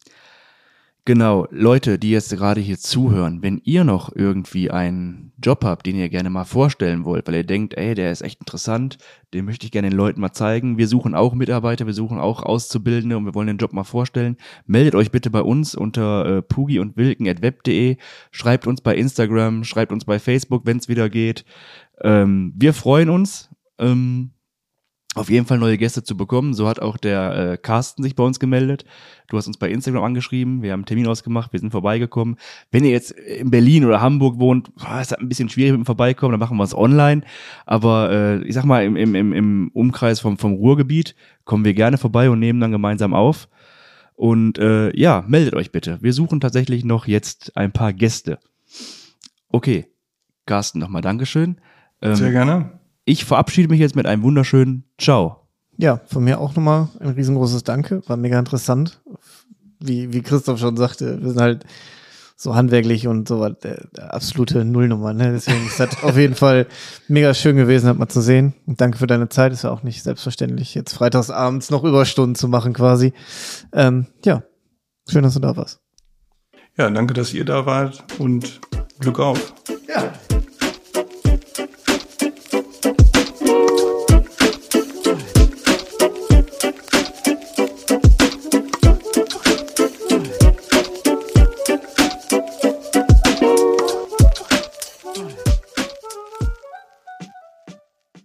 genau, Leute, die jetzt gerade hier zuhören, wenn ihr noch irgendwie einen Job habt, den ihr gerne mal vorstellen wollt, weil ihr denkt, ey, der ist echt interessant, den möchte ich gerne den Leuten mal zeigen. Wir suchen auch Mitarbeiter, wir suchen auch Auszubildende und wir wollen den Job mal vorstellen. Meldet euch bitte bei uns unter äh, pugi und wilken.web.de, schreibt uns bei Instagram, schreibt uns bei Facebook, wenn es wieder geht. Ähm, wir freuen uns. Ähm, auf jeden Fall neue Gäste zu bekommen. So hat auch der äh, Carsten sich bei uns gemeldet. Du hast uns bei Instagram angeschrieben, wir haben einen Termin ausgemacht, wir sind vorbeigekommen. Wenn ihr jetzt in Berlin oder Hamburg wohnt, boah, ist das ein bisschen schwierig mit dem Vorbeikommen, dann machen wir es online. Aber äh, ich sag mal, im, im, im, Umkreis vom, vom Ruhrgebiet kommen wir gerne vorbei und nehmen dann gemeinsam auf. Und äh, ja, meldet euch bitte. Wir suchen tatsächlich noch jetzt ein paar Gäste. Okay, Carsten, nochmal Dankeschön. Ähm, Sehr gerne. Ich verabschiede mich jetzt mit einem wunderschönen Ciao. Ja, von mir auch nochmal ein riesengroßes Danke. War mega interessant. Wie, wie Christoph schon sagte, wir sind halt so handwerklich und so was, der, der absolute Nullnummer. Ne? Deswegen ist das auf jeden Fall mega schön gewesen, hat mal zu sehen. Und danke für deine Zeit. Ist ja auch nicht selbstverständlich, jetzt freitagsabends noch Überstunden zu machen quasi. Ähm, ja, schön, dass du da warst. Ja, danke, dass ihr da wart und Glück auf. Ja,